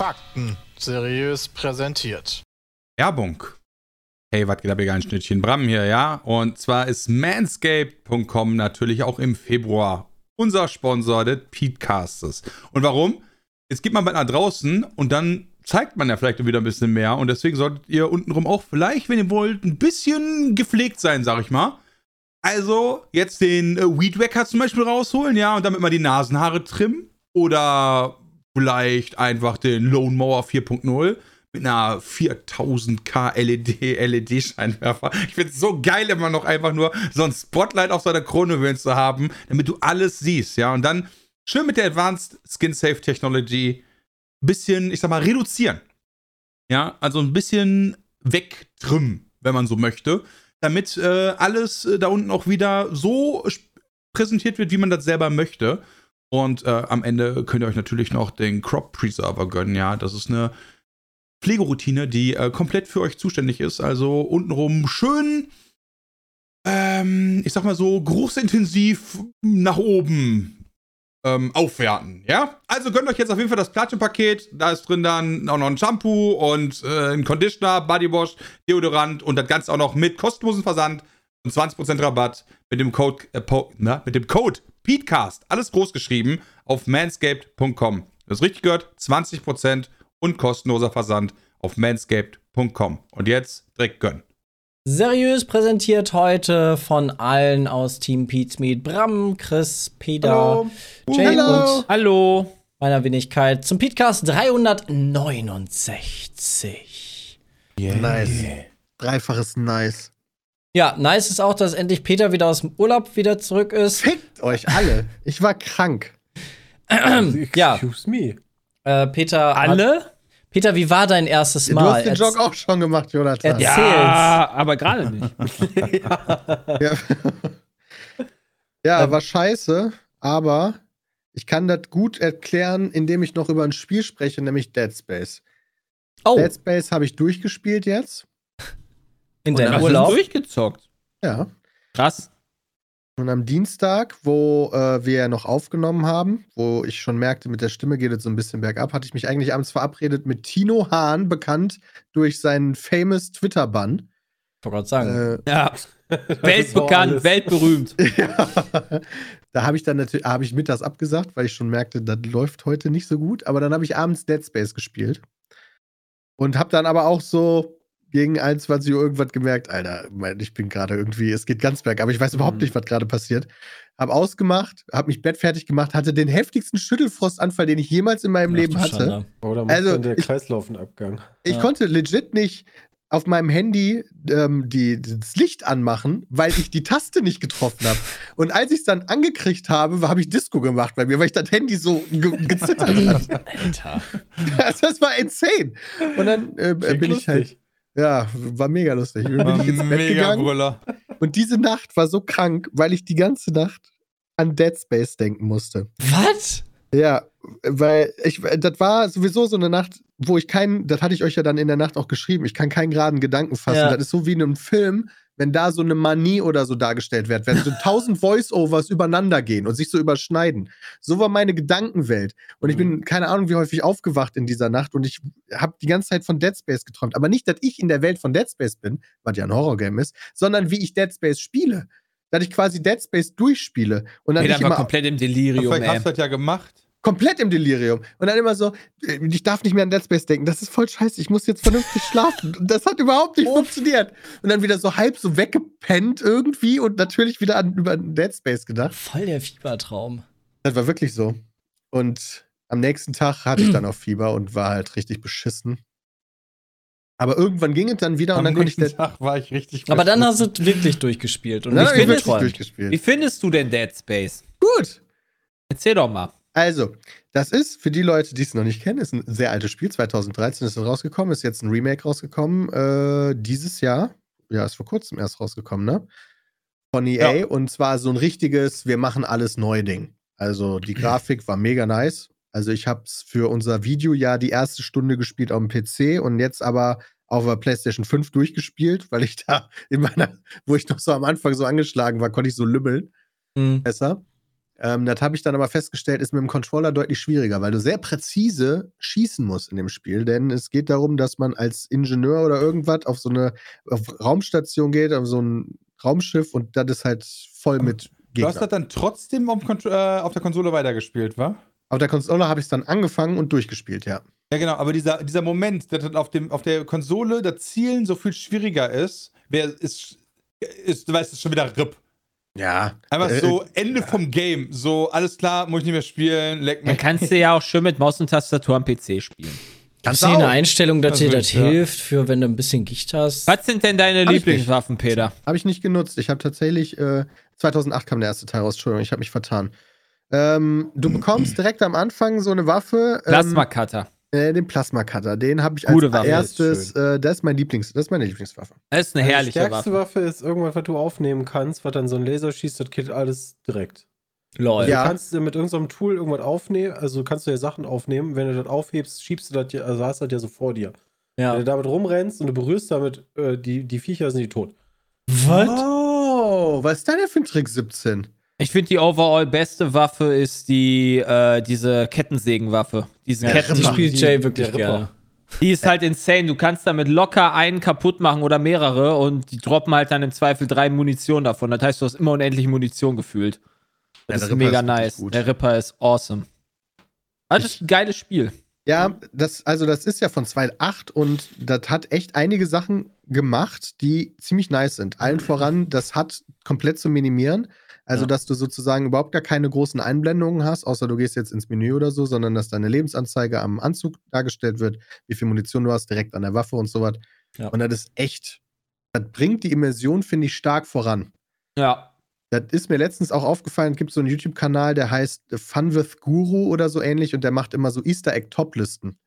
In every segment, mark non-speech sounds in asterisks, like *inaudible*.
Fakten seriös präsentiert. Werbung. Hey, was geht ab, ein Schnittchen Bram hier, ja? Und zwar ist manscape.com natürlich auch im Februar unser Sponsor des Petecastes. Und warum? Es geht mal bald nach draußen und dann zeigt man ja vielleicht wieder ein bisschen mehr. Und deswegen solltet ihr untenrum auch vielleicht, wenn ihr wollt, ein bisschen gepflegt sein, sag ich mal. Also jetzt den äh, Weed Wacker zum Beispiel rausholen, ja, und damit mal die Nasenhaare trimmen. Oder vielleicht einfach den Lone Mower 4.0 mit einer 4000K LED, LED-Scheinwerfer. Ich finde es so geil, immer noch einfach nur so ein Spotlight auf seiner Krone zu haben, damit du alles siehst, ja. Und dann schön mit der Advanced Skin Safe Technology ein bisschen, ich sag mal, reduzieren. Ja, also ein bisschen wegtrimmen, wenn man so möchte, damit äh, alles äh, da unten auch wieder so präsentiert wird, wie man das selber möchte. Und äh, am Ende könnt ihr euch natürlich noch den Crop Preserver gönnen. Ja, das ist eine Pflegeroutine, die äh, komplett für euch zuständig ist. Also untenrum schön, ähm, ich sag mal so, geruchsintensiv nach oben ähm, aufwerten. Ja, also gönnt euch jetzt auf jeden Fall das Platinum-Paket. Da ist drin dann auch noch ein Shampoo und äh, ein Conditioner, Bodywash, Deodorant und das Ganze auch noch mit kostenlosen Versand und 20% Rabatt mit dem Code, äh, na, mit dem Code Petecast, alles groß geschrieben, auf manscaped.com. Du hast richtig gehört, 20% und kostenloser Versand auf manscaped.com. Und jetzt direkt gönnen. Seriös präsentiert heute von allen aus Team Pete's Meet Bram, Chris, Peter, Hallo. Jay Hallo. und Hallo. meiner Wenigkeit zum Podcast 369. Nice. Dreifaches Nice. Ja, nice ist auch, dass endlich Peter wieder aus dem Urlaub wieder zurück ist. Fickt euch alle. Ich war krank. *clears throat* Ja. Excuse me. Äh, Peter. Hat, Alle? Peter, wie war dein erstes Du Mal? hast den Jog auch schon gemacht, Jonathan. Erzähl. Ja, aber gerade nicht. *laughs* Ja. ja, war scheiße, aber ich kann das gut erklären, indem ich noch über ein Spiel spreche, nämlich Dead Space. oh, Dead Space habe ich durchgespielt jetzt. in deinem Urlaub. durchgezockt. Ja. Krass. Und am Dienstag, wo äh, wir ja noch aufgenommen haben, wo ich schon merkte, mit der Stimme geht es so ein bisschen bergab, hatte ich mich eigentlich abends verabredet mit Tino Hahn, bekannt durch seinen famous Twitter-Bann. Ich wollte gerade sagen. Äh, Ja. *laughs* Weltbekannt, weltberühmt. *laughs* ja. Da habe ich dann natürlich, habe ich mittags abgesagt, weil ich schon merkte, das läuft heute nicht so gut. Aber dann habe ich abends Dead Space gespielt. Und habe dann aber auch so gegen 21 Uhr irgendwas gemerkt, Alter, ich bin gerade irgendwie, es geht ganz bergab, aber ich weiß überhaupt Mhm. nicht, was gerade passiert. Hab ausgemacht, hab mich bettfertig gemacht, hatte den heftigsten Schüttelfrostanfall, den ich jemals in meinem Ach, Leben hatte. Schande. Oder macht Also, der ich- Kreislauf einen Abgang? Ich Ja. konnte legit nicht auf meinem Handy ähm, die, das Licht anmachen, weil ich die Taste nicht getroffen habe. Und als ich es dann angekriegt habe, habe ich Disco gemacht bei mir, weil ich das Handy so ge gezittert hat. *laughs* Alter. *laughs* Also, das war insane. Und dann äh, bin ich halt, lustig. Ja, war mega lustig. Bin ich ins Bett Mega. Brüller. Und diese Nacht war so krank, weil ich die ganze Nacht an Dead Space denken musste. Was? Ja, weil ich, das war sowieso so eine Nacht, wo ich keinen, das hatte ich euch ja dann in der Nacht auch geschrieben, ich kann keinen geraden Gedanken fassen. Ja. Das ist so wie in einem Film, wenn da so eine Manie oder so dargestellt wird, wenn so tausend Voice-Overs übereinander gehen und sich so überschneiden. So war meine Gedankenwelt. Und ich bin, keine Ahnung, wie häufig aufgewacht in dieser Nacht und ich habe die ganze Zeit von Dead Space geträumt. Aber nicht, dass ich in der Welt von Dead Space bin, was ja ein Horrorgame ist, sondern wie ich Dead Space spiele. Dass ich quasi Dead Space durchspiele. Und dann Peter ich war immer komplett im Delirium, Vielleicht ey. hast du das ja gemacht. Komplett im Delirium. Und dann immer so, äh, ich darf nicht mehr an Dead Space denken. Das ist voll scheiße. Ich muss jetzt vernünftig schlafen. Und *laughs* das hat überhaupt nicht funktioniert. Und dann wieder so halb so weggepennt irgendwie und natürlich wieder an über Dead Space gedacht. Voll der Fiebertraum. Das war wirklich so. Und am nächsten Tag hatte ich dann *clears throat* auch Fieber und war halt richtig beschissen. Aber irgendwann ging es dann wieder und Am dann konnte ich nächsten Dead Tag war ich richtig Aber dann hast du wirklich durchgespielt. Und hab ich wirklich geträumt. Wie durchgespielt. findest du denn Dead Space? Gut. Erzähl doch mal. Also, das ist für die Leute, die es noch nicht kennen, ist ein sehr altes Spiel. 2013 ist es rausgekommen, ist jetzt ein Remake rausgekommen. Äh, dieses Jahr ja, ist vor kurzem erst rausgekommen, ne? Von EA und zwar so ein richtiges, wir machen alles neu Ding. Also die Grafik war mega nice. Also ich habe es für unser Video ja die erste Stunde gespielt auf dem PC und jetzt aber auf der PlayStation 5 durchgespielt, weil ich da *laughs* in meiner, wo ich noch so am Anfang so angeschlagen war, konnte ich so lümmeln Hm. besser. Ähm, das habe ich dann aber festgestellt, ist mit dem Controller deutlich schwieriger, weil du sehr präzise schießen musst in dem Spiel. Denn es geht darum, dass man als Ingenieur oder irgendwas auf so eine auf Raumstation geht, auf so ein Raumschiff und das ist halt voll mit Du hast das dann trotzdem auf, äh, auf der Konsole weitergespielt, wa? Auf der Konsole habe ich es dann angefangen und durchgespielt, ja. Ja, genau, aber dieser, dieser Moment, dass dann auf, dem, auf der Konsole das Zielen so viel schwieriger ist, wer ist, ist, du weißt, ist schon wieder RIP. Ja. Einfach Äh, so Ende vom Game. So, alles klar, muss ich nicht mehr spielen, leck Dann mich. kannst du ja auch schön mit Maus und Tastatur am PC spielen. Kannst du eine auch. Einstellung, dass Das dir das ja. hilft, für wenn du ein bisschen Gicht hast? Was sind denn deine Hab Lieblingswaffen, Peter? Habe ich nicht genutzt. Ich habe tatsächlich, äh, 2008 kam der erste Teil raus, Entschuldigung, ich habe mich vertan. Ähm, du bekommst direkt am Anfang so eine Waffe. Ähm, Plasma Cutter. Äh, den Plasma Cutter. Den habe ich Gute als Waffe, erstes. Äh, das ist mein Lieblings, das ist meine Lieblingswaffe. Das ist eine Also herrliche Die stärkste Waffe. Waffe. ist irgendwas, was du aufnehmen kannst, was dann so ein Laser schießt, das killt alles direkt. Lol. Ja. Du kannst mit irgendeinem Tool irgendwas aufnehmen, also kannst du ja Sachen aufnehmen. Wenn du das aufhebst, schiebst du das ja, also hast du das ja so vor dir. Wenn Ja. du damit rumrennst und du berührst damit, äh, die, die Viecher sind die tot. Was? Oh, was ist da denn für ein Trick 17? Ich finde die overall beste Waffe ist die, äh, diese Kettensägenwaffe. Diese Ja, Ketten. Die spielt Jay wirklich gerne. Die ist halt insane. Du kannst damit locker einen kaputt machen oder mehrere und die droppen halt dann im Zweifel drei Munition davon. Das heißt, du hast immer unendlich Munition gefühlt. Ja, Das der ist Ripper mega ist nice. gut. Der Ripper ist awesome. Also, das ist ein geiles Spiel. Ja, das, also das ist ja von 2008 und das hat echt einige Sachen gemacht, die ziemlich nice sind. Allen voran, das hat komplett zu minimieren. Also, Ja. dass du sozusagen überhaupt gar keine großen Einblendungen hast, außer du gehst jetzt ins Menü oder so, sondern dass deine Lebensanzeige am Anzug dargestellt wird, wie viel Munition du hast, direkt an der Waffe und so was. Ja. Und das ist echt, das bringt die Immersion, finde ich, stark voran. Ja. Das ist mir letztens auch aufgefallen, es gibt so einen YouTube-Kanal, der heißt Fun with Guru oder so ähnlich und der macht immer so Easter Egg-Top-Listen.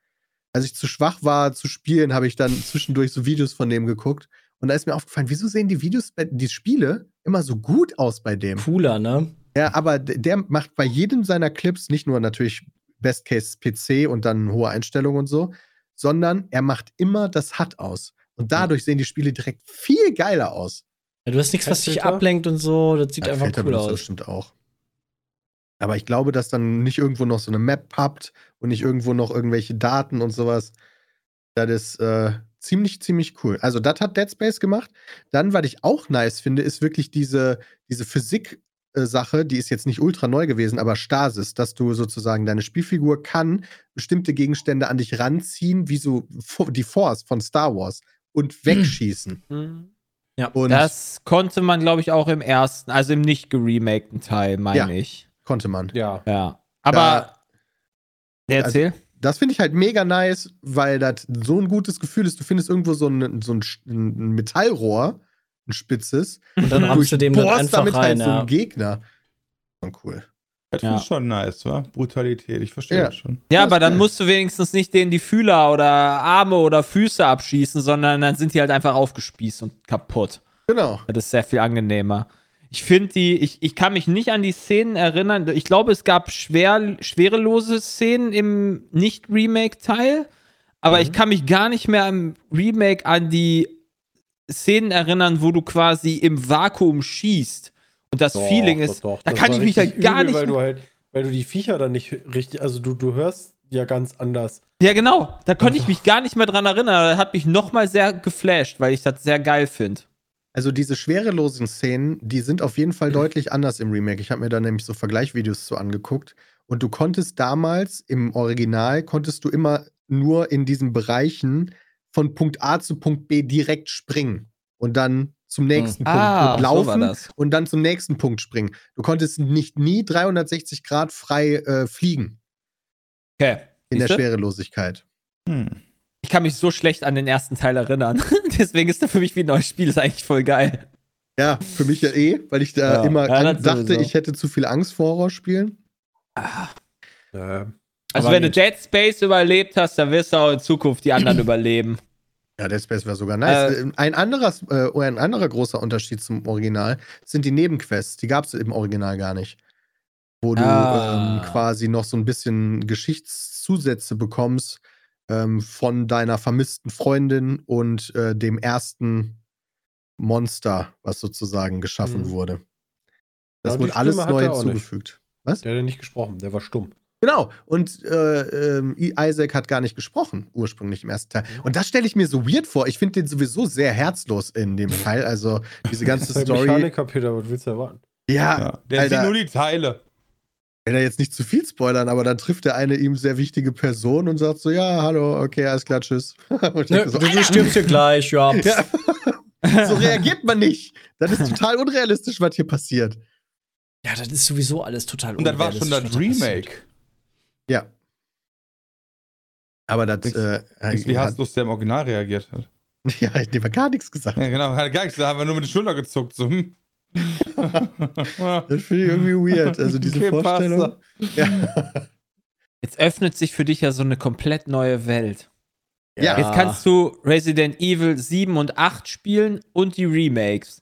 Als ich zu schwach war zu spielen, habe ich dann zwischendurch so Videos von dem geguckt und da ist mir aufgefallen, wieso sehen die Videos, die Spiele immer so gut aus bei dem? Cooler, ne? Ja, aber der macht bei jedem seiner Clips nicht nur natürlich Best Case PC und dann hohe Einstellungen und so, sondern er macht immer das HUD aus. Und dadurch sehen die Spiele direkt viel geiler aus. Ja, du hast nichts, was dich ablenkt und so. Das sieht Ja, einfach Filter cool aus. bestimmt auch. Aber ich glaube, dass dann nicht irgendwo noch so eine Map habt und nicht irgendwo noch irgendwelche Daten und sowas. Das ist äh, ziemlich, ziemlich cool. Also, das hat Dead Space gemacht. Dann, was ich auch nice finde, ist wirklich diese, diese Physik-Sache, die ist jetzt nicht ultra neu gewesen, aber Stasis, dass du sozusagen deine Spielfigur kann bestimmte Gegenstände an dich ranziehen, wie so die Force von Star Wars und wegschießen. Und Das konnte man, glaube ich, auch im ersten, also im nicht geremakten Teil, meine Ja. ich. konnte man. Ja. Ja. Aber, Da- erzähl. Das finde ich halt mega nice, weil das so ein gutes Gefühl ist. Du findest irgendwo so ein, so ein, ein Metallrohr, ein spitzes, *laughs* Und dann rammst du dem dann einfach damit rein. halt so ja. einen Gegner. Schon cool. Das Ja. ich schon nice, wa? Brutalität, ich verstehe Ja. das schon. Ja, das aber ist dann geil. musst du wenigstens nicht denen die Fühler oder Arme oder Füße abschießen, sondern dann sind die halt einfach aufgespießt und kaputt. Genau. Das ist sehr viel angenehmer. Ich finde die, ich, ich kann mich nicht an die Szenen erinnern. Ich glaube, es gab schwer, schwerelose Szenen im Nicht-Remake-Teil, aber ich kann mich gar nicht mehr im Remake an die Szenen erinnern, wo du quasi im Vakuum schießt. Und das Doch, Feeling doch, ist, doch. da Das kann ich mich halt gar übel, nicht. Weil du halt, weil du die Viecher dann nicht richtig, also du, du hörst ja ganz anders. ja, genau. Da konnte ich mich gar nicht mehr dran erinnern. Das hat mich nochmal sehr geflasht, weil ich das sehr geil finde. Also diese schwerelosen Szenen, die sind auf jeden Fall deutlich anders im Remake. Ich habe mir da nämlich so Vergleichvideos zu angeguckt. Und du konntest damals im Original, konntest du immer nur in diesen Bereichen von Punkt A zu Punkt B direkt springen. Und dann zum nächsten Punkt Ah, und so war laufen das. und dann zum nächsten Punkt springen. Du konntest nicht nie 360 Grad frei äh, fliegen Okay. in der Siehste? Schwerelosigkeit. Hm. Ich kann mich so schlecht an den ersten Teil erinnern. *laughs* Deswegen ist er für mich wie ein neues Spiel. Ist eigentlich voll geil. Ja, für mich ja eh, weil ich da Ja. immer Ja, das dachte, sowieso. ich hätte zu viel Angst vor Horrorspielen. Ja. Also, Aber wenn geht. du Dead Space überlebt hast, dann wirst du auch in Zukunft die anderen *clears throat* überleben. Ja, Dead Space wäre sogar nice. Äh, ein, anderer, äh, ein anderer großer Unterschied zum Original sind die Nebenquests. Die gab es im Original gar nicht. Wo du Ah. ähm, quasi noch so ein bisschen Geschichtszusätze bekommst ähm, von deiner vermissten Freundin und äh, dem ersten Monster, was sozusagen geschaffen Mhm. wurde. Ja, Das die wurde alles neu hinzugefügt. Was? Der hat ja nicht gesprochen, der war stumm. Genau. Und äh, I- Isaac hat gar nicht gesprochen, ursprünglich im ersten Teil. Mhm. Und das stelle ich mir so weird vor. Ich finde den sowieso sehr herzlos in dem *laughs* Teil. Also diese ganze Das ist halt Story. Mechaniker, Peter, was willst du erwarten? Ja, Ja, der sieht Alter, nur die Teile. Will er jetzt nicht zu viel spoilern, aber dann trifft er eine ihm sehr wichtige Person und sagt so: Ja, hallo, okay, alles klar, tschüss. *laughs* Und ich Nö, denke so, du, stirbst hier gleich, ja. *laughs* Ja. *laughs* so reagiert man nicht. Das ist total unrealistisch, was hier passiert. Ja, das ist sowieso alles total Und das war schon das Remake. Ja. Aber das. Nix- Äh, Wie hat, hast du der im Original reagiert hat. ja, ich habe gar nichts gesagt. Ja, genau, hat gar nichts, da haben wir nur mit den Schultern gezuckt. So, hm. *laughs* Das finde ich irgendwie weird. Also diese Okay, Vorstellung. Ja. Jetzt öffnet sich für dich ja so eine komplett neue Welt. Ja. Jetzt kannst du Resident Evil 7 und 8 spielen und die Remakes.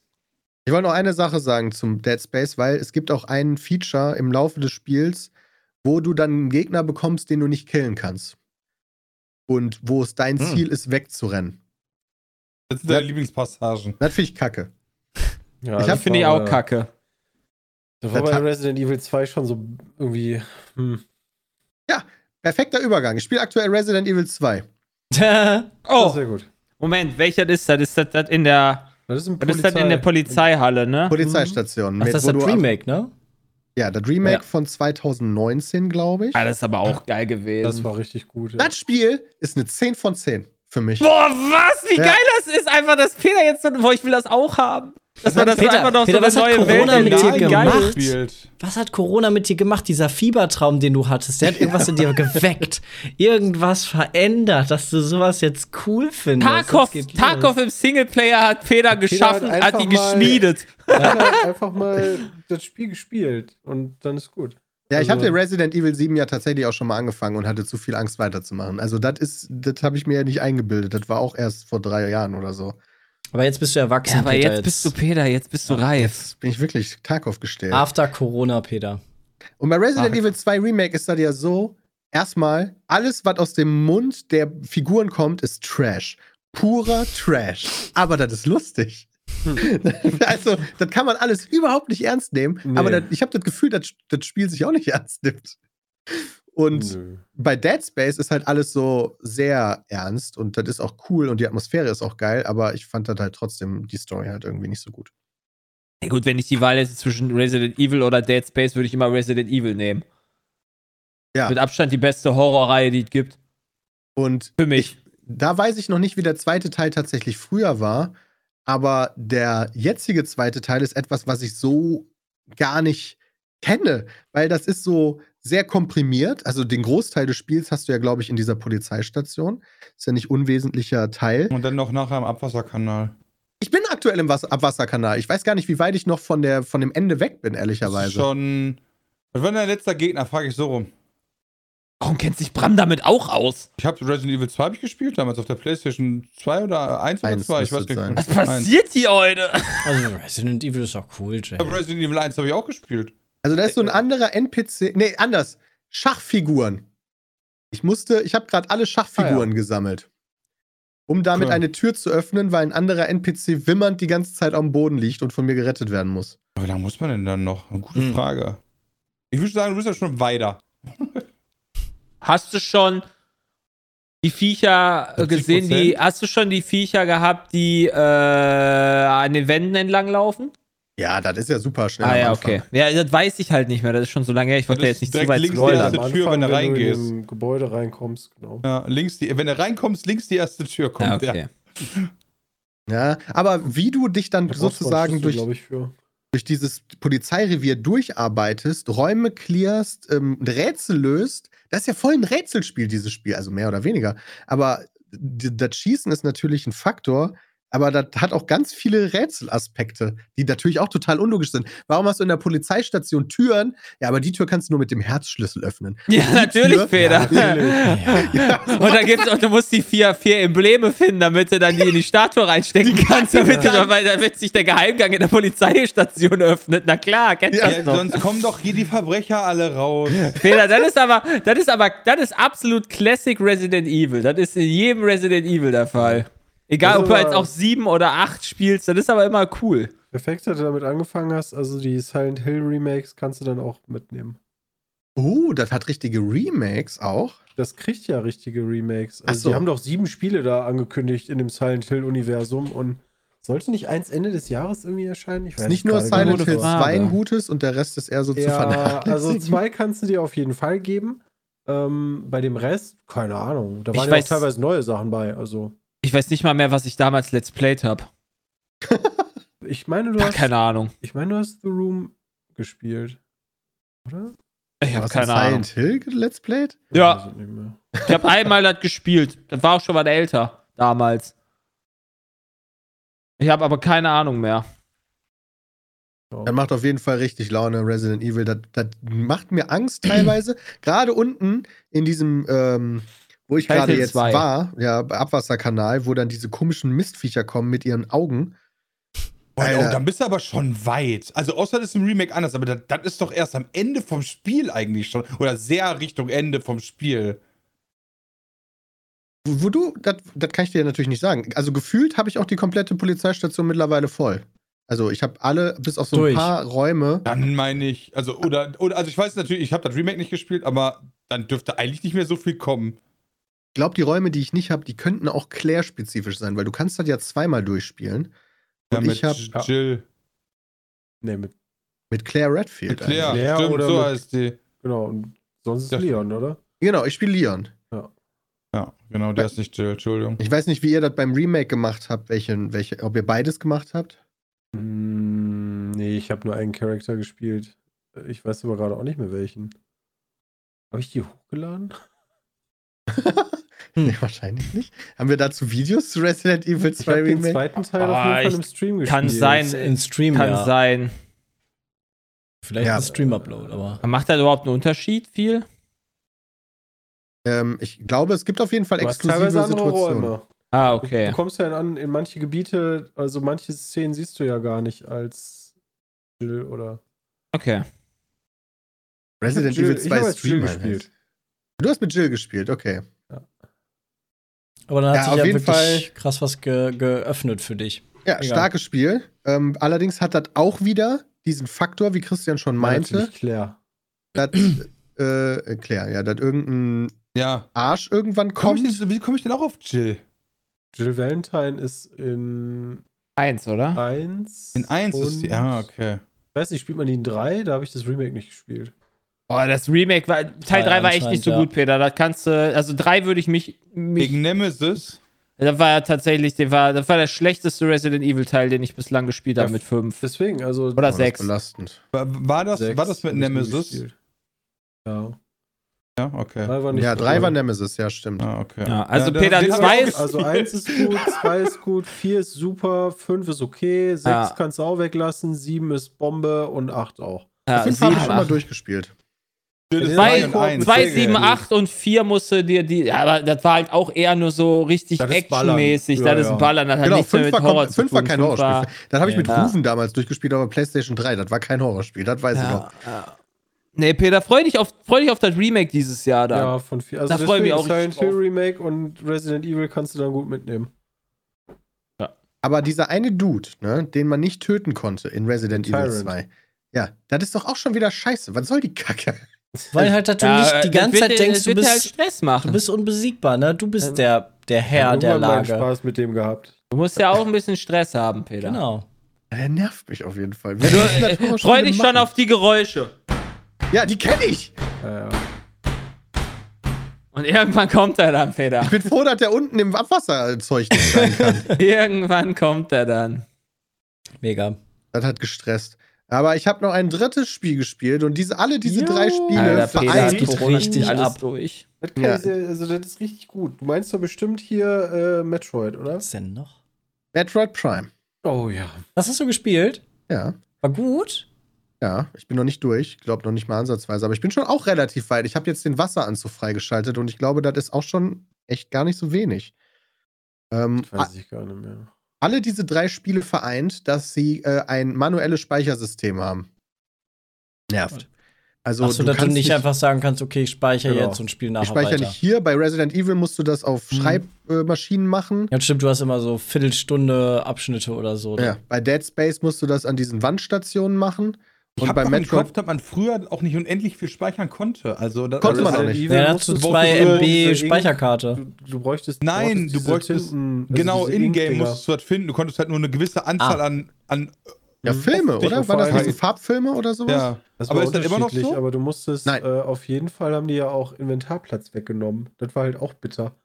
Ich wollte noch eine Sache sagen zum Dead Space, weil es gibt auch ein Feature im Laufe des Spiels, wo du dann einen Gegner bekommst, den du nicht killen kannst. Und wo es dein Hm. Ziel ist, wegzurennen. Das sind deine Lieblingspassagen. Das finde ich kacke. Ja, Ich das Finde ich auch kacke. Das war Das bei Resident Evil 2 schon so irgendwie. Hm. Perfekter Übergang. Ich spiele aktuell Resident Evil 2. passiert. *laughs* Oh. Sehr gut. Moment, welcher ist das? Ist das, das in der, Das ist, ein das ist das in der Polizeihalle, ne? Polizeistation. Ach, mit- das ist das Remake, ne? Ja, das Remake Ja. von 2019, glaube ich. Ah, das ist aber auch geil Das gewesen. war richtig gut. Ja. Das Spiel ist eine 10 von 10 für mich. Boah, was? Wie Ja. geil das ist! Einfach, dass Peter jetzt so, boah, ich will das auch haben. Das war das Peter, einfach noch Peter, so was hat eine neue Corona Welt. mit dir gemacht? Was hat Corona mit dir gemacht? Dieser Fiebertraum, den du hattest, der hat irgendwas in dir geweckt. Irgendwas verändert, dass du sowas jetzt cool findest. Tarkov, Tarkov im Singleplayer hat Peter geschaffen, hat hat die mal- geschmiedet. Hab halt einfach mal das Spiel gespielt und dann ist gut. Ja, ich Also- hatte Resident Evil 7 ja tatsächlich auch schon mal angefangen und hatte zu viel Angst weiterzumachen. Also das ist, das habe ich mir ja nicht eingebildet. Das war auch erst vor drei Jahren oder so. Aber jetzt bist du erwachsen, Ja, aber Peter. jetzt bist du Peter, jetzt bist du reif. Jetzt bin ich wirklich Tarkov gestellt. After Corona, Peter. Und bei Resident Ach. Evil 2 Remake ist das ja so, erstmal, alles, was aus dem Mund der Figuren kommt, ist Trash. Purer Trash. Aber das ist lustig. *laughs* also, das kann man alles überhaupt nicht ernst nehmen. Nee. Aber das, ich habe das Gefühl, dass das Spiel sich auch nicht ernst nimmt. Und Nö. bei Dead Space ist halt alles so sehr ernst und das ist auch cool und die Atmosphäre ist auch geil, aber ich fand das halt trotzdem die Story halt irgendwie nicht so gut. Ja, gut, wenn ich die Wahl hätte zwischen Resident Evil oder Dead Space, würde ich immer Resident Evil nehmen. Ja. Mit Abstand die beste Horrorreihe, die es gibt. Und Für mich. da weiß ich noch nicht, wie der zweite Teil tatsächlich früher war, aber der jetzige zweite Teil ist etwas, was ich so gar nicht kenne, weil das ist so sehr komprimiert. Also den Großteil des Spiels hast du ja, glaube ich, in dieser Polizeistation. Ist ja nicht unwesentlicher Teil. Und dann noch nachher im Abwasserkanal. Ich bin aktuell im Wasser Abwasserkanal. Ich weiß gar nicht, wie weit ich noch von, der, von dem Ende weg bin, Das ehrlicherweise. ist schon. Was war denn der letzte Gegner? Frage ich so rum. Warum kennt sich Bram damit auch aus? Ich habe Resident Evil 2 hab ich gespielt, damals auf der PlayStation 2 oder 1 oder Eins 2, ich weiß gar nicht. Was passiert hier heute? Also *laughs* Resident Evil ist auch cool, Jay. Aber Resident Evil 1 habe ich auch gespielt. Also da ist so ein anderer NPC. Nee, anders. Schachfiguren. Ich musste, ich habe gerade alle Schachfiguren gesammelt. Um damit Okay. eine Tür zu öffnen, weil ein anderer NPC wimmernd die ganze Zeit am Boden liegt und von mir gerettet werden muss. Aber wie lange muss man denn dann noch? Eine gute Hm. Frage. Ich würde sagen, du bist ja schon weiter. *laughs* Hast du schon die Viecher äh, 70%? gesehen, die. Hast du schon die Viecher gehabt, die äh, an den Wänden entlang laufen? Ja, das ist ja super schnell. ah ja, Anfang. okay. Ja, das weiß ich halt nicht mehr. Das ist schon so lange her. Ich wollte das jetzt nicht zu weit links die erste Tür, wenn du reingehst. in dem Gebäude reinkommst, genau. Ja, links die, wenn du reinkommst, links die erste Tür kommt. Ja, okay. Ja, aber wie du dich dann du sozusagen durch, ich, für. durch dieses Polizeirevier durcharbeitest, Räume clearst, ähm, Rätsel löst, das ist ja voll ein Rätselspiel, dieses Spiel, also mehr oder weniger. Aber das Schießen ist natürlich ein Faktor, Aber das hat auch ganz viele Rätselaspekte, die natürlich auch total unlogisch sind. Warum hast du in der Polizeistation Türen? Ja, aber die Tür kannst du nur mit dem Herzschlüssel öffnen. Ja, natürlich, Tür? Peter. Ja, *laughs* Und dann gibt's auch, du musst die vier, vier Embleme finden, damit du dann die in die Statue reinstecken kannst, damit, du, weil, damit sich der Geheimgang in der Polizeistation öffnet. Na klar, kennst du Ja, das doch. sonst kommen doch hier die Verbrecher alle raus. Peter, das ist aber, das ist aber, das ist absolut Classic Resident Evil. Das ist in jedem Resident Evil der Fall. Egal, ob du jetzt auch sieben oder acht spielst, das ist aber immer cool. Perfekt, dass du damit angefangen hast. Also die Silent Hill Remakes kannst du dann auch mitnehmen. Oh, das hat richtige Remakes auch. Das kriegt ja richtige Remakes. Ach Also so. die haben doch sieben Spiele da angekündigt in dem Silent Hill Universum und sollte nicht eins Ende des Jahres irgendwie erscheinen? Ich Ist nicht nur Silent. Hill Frage. 2 ein gutes und der Rest ist eher so zu Ja, vernachlässigen. also zwei kannst du dir auf jeden Fall geben. Ähm, bei dem Rest, keine Ahnung. Da Ich waren ja auch weiß- teilweise neue Sachen bei. Also Ich weiß nicht mal mehr, was ich damals Let's Played habe. *laughs* ich meine, du Gar hast, keine Ahnung. ich meine, du hast The Room gespielt, oder? Ich habe hast keine ein Ahnung. Silent Hill Let's Played? Ja. mehr. Ich habe einmal das gespielt. Das war auch schon mal älter damals. Ich habe aber keine Ahnung mehr. Das macht auf jeden Fall richtig Laune, Resident Evil. Das, das macht mir Angst teilweise. *clears throat* Gerade unten in diesem, ähm, wo ich gerade jetzt 2. war, ja, Abwasserkanal, wo dann diese komischen Mistviecher kommen mit ihren Augen. Boah, oh, dann bist du aber schon weit. Also, außer das ist im Remake anders, aber das, das ist doch erst am Ende vom Spiel eigentlich schon. Oder sehr Richtung Ende vom Spiel. Wo, wo du, das das kann ich dir natürlich nicht sagen. Also gefühlt habe ich auch die komplette Polizeistation mittlerweile voll. Also ich habe alle, bis auf so ein Durch. paar Räume. Dann meine ich, also, oder, oder, also ich weiß natürlich, ich habe das Remake nicht gespielt, aber dann dürfte eigentlich nicht mehr so viel kommen. Ich glaube, die Räume, die ich nicht habe, die könnten auch Claire-spezifisch sein, weil du kannst das ja zweimal durchspielen. Ja, Und mit ich habe ja. Jill. Nee, mit, mit Claire Redfield. Mit Claire, Claire stimmt, oder so mit- heißt die. genau. Und sonst ist Das- Leon, oder? Genau, ich spiele Leon. Ja, genau, der ist nicht Jill, Entschuldigung. Ich weiß nicht, wie ihr das beim Remake gemacht habt, welchen, welche, ob ihr beides gemacht habt. Hm, nee, ich habe nur einen Charakter gespielt. Ich weiß aber gerade auch nicht mehr welchen. Habe ich die hochgeladen? *laughs* Nee, wahrscheinlich nicht. Haben wir dazu Videos zu Resident Evil Ich 2 habe den Remake? zweiten Teil Ah, auf jeden Fall ich- im Stream gespielt. Kann sein. In Stream, Kann ja. sein. Vielleicht Ja. ein Stream-Upload, aber. Macht das überhaupt einen Unterschied viel? Ähm, ich glaube, es gibt auf jeden Fall Du exklusive Situationen. Räume. Ah, Du okay. kommst ja an, in manche Gebiete, also manche Szenen siehst du ja gar nicht als Jill oder. Okay. Resident Evil Jill- ich 2 hab als Stream Jill gespielt. gespielt. Du hast mit Jill gespielt, okay. Aber dann hat Ja, sich auf ja jeden wirklich Fall. krass was ge geöffnet für dich. Ja, Egal. starkes Spiel. Ähm, allerdings hat das auch wieder diesen Faktor, wie Christian schon meinte, Natürlich Claire. dass, äh, Claire, ja, dass irgendein Ja. Arsch irgendwann Komm ich kommt. denn, wie komme ich denn auch auf Jill? Jill Valentine ist in Eins, oder? 1. In 1 ist die. Ja, okay. Ich weiß nicht, spielt man die in 3? Da habe ich das Remake nicht gespielt. Boah, das Remake war. Teil Ja, 3 war echt nicht so anscheinend, gut, Peter. Das kannst du. Also 3 würde ich mich. mich Wegen Nemesis. das war ja tatsächlich. Der war, das war der schlechteste Resident Evil Teil, den ich bislang gespielt habe Ja, mit 5. Deswegen, also. Oder Oh, das ist 6. belastend. War, war, das, sechs war das mit Nemesis? Ja. Ja, okay. Drei war nicht Ja, so drei cool. war Nemesis, ja, stimmt. Ah, okay. Ja, also den- Peter, den hab ich zwei auch ist- Also 1 ist gut, *laughs* 2 ist gut, 4 ist super, 5 ist okay, 6 Ja. kannst du auch weglassen, 7 ist Bombe und 8 auch. Ja, Fünf habe ich schon mal durchgespielt. 2, Sehr 7, gut. 8 und 4 musste dir die. Ja, aber das war halt auch eher nur so richtig actionmäßig. Ja, Das ist ja. ein Ballern. Das hat Genau, nichts mehr fünf mit war, Horror zu fünf war tun. kein Horrorspiel. Das habe ich mit Ja. Rufen damals durchgespielt, aber PlayStation 3, das war kein Horrorspiel, das weiß ich Ja, noch. ja. Nee, Peter, freu dich, auf, freu dich auf das Remake dieses Jahr dann. Ja, von 4. Also Da freu ich mich auch Silent Hill. Remake und Resident Evil kannst du dann gut mitnehmen. Aber dieser eine Dude, ne, den man nicht töten konnte in Resident Evil Tyrant. 2, ja, das ist doch auch schon wieder scheiße. Was soll die Kacke? Weil halt, du Ja, nicht die ganze Zeit denkst, das du dir halt bist, Stress machen. du bist unbesiegbar, ne? Du bist der, der Herr der Irgendwann meinen Lage. Spaß mit dem gehabt. Du musst ja auch ein bisschen Stress haben, Peter. Genau. Der nervt mich auf jeden Fall. Du, äh, freu dich schon auf die Geräusche. Ja, die kenne ich. Ja, ja. Und irgendwann kommt er dann, Peter. Ich bin froh, dass der unten im Abwasserzeug nicht sein kann. *laughs* irgendwann kommt er dann. Mega. das hat gestresst. Aber ich habe noch ein drittes Spiel gespielt und diese alle diese Jo. drei Spiele Alter, vereint. geht richtig alles ab. durch. Das, Ja. ich sehr, also das ist richtig gut. Du meinst doch bestimmt hier äh, Metroid, oder? Was denn noch? Metroid Prime. Oh ja. Was hast du gespielt? Ja. War gut? Ja, ich bin noch nicht durch. Ich glaube noch nicht mal ansatzweise. Aber ich bin schon auch relativ weit. Ich habe jetzt den Wasseranzug freigeschaltet und ich glaube, das ist auch schon echt gar nicht so wenig. Ähm, Das weiß ich gar nicht mehr. Alle diese drei Spiele vereint, dass sie äh, ein manuelles Speichersystem haben. Nervt. Also Achso, dass du kannst nicht einfach sagen kannst, okay, ich speichere Genau. jetzt und spiele ich nachher speichere weiter. nicht hier. Bei Resident Evil musst du das auf Mhm. Schreibmaschinen machen. Ja, stimmt, du hast immer so Viertelstunde Abschnitte oder so. Ja. Bei Dead Space musst du das an diesen Wandstationen machen. Ich Und habe bei Metroid Kopf, dass man früher auch nicht unendlich viel speichern konnte. Also, das, Konnte man also, auch nicht. Ja, dazu musstest du 2 früher MB Speicherkarte. Du, du bräuchtest. Nein, du bräuchtest- Tinten- also Genau, diese in-game musstest du das finden. Du konntest halt nur eine gewisse Anzahl Ah. an, an. Ja, Filme, Optik oder? War das diese Farbfilme oder sowas? Ja. Das Aber war ist das immer noch unterschiedlich, so? Aber du musstest, Nein. äh, auf jeden Fall haben die ja auch Inventarplatz weggenommen. Das war halt auch bitter.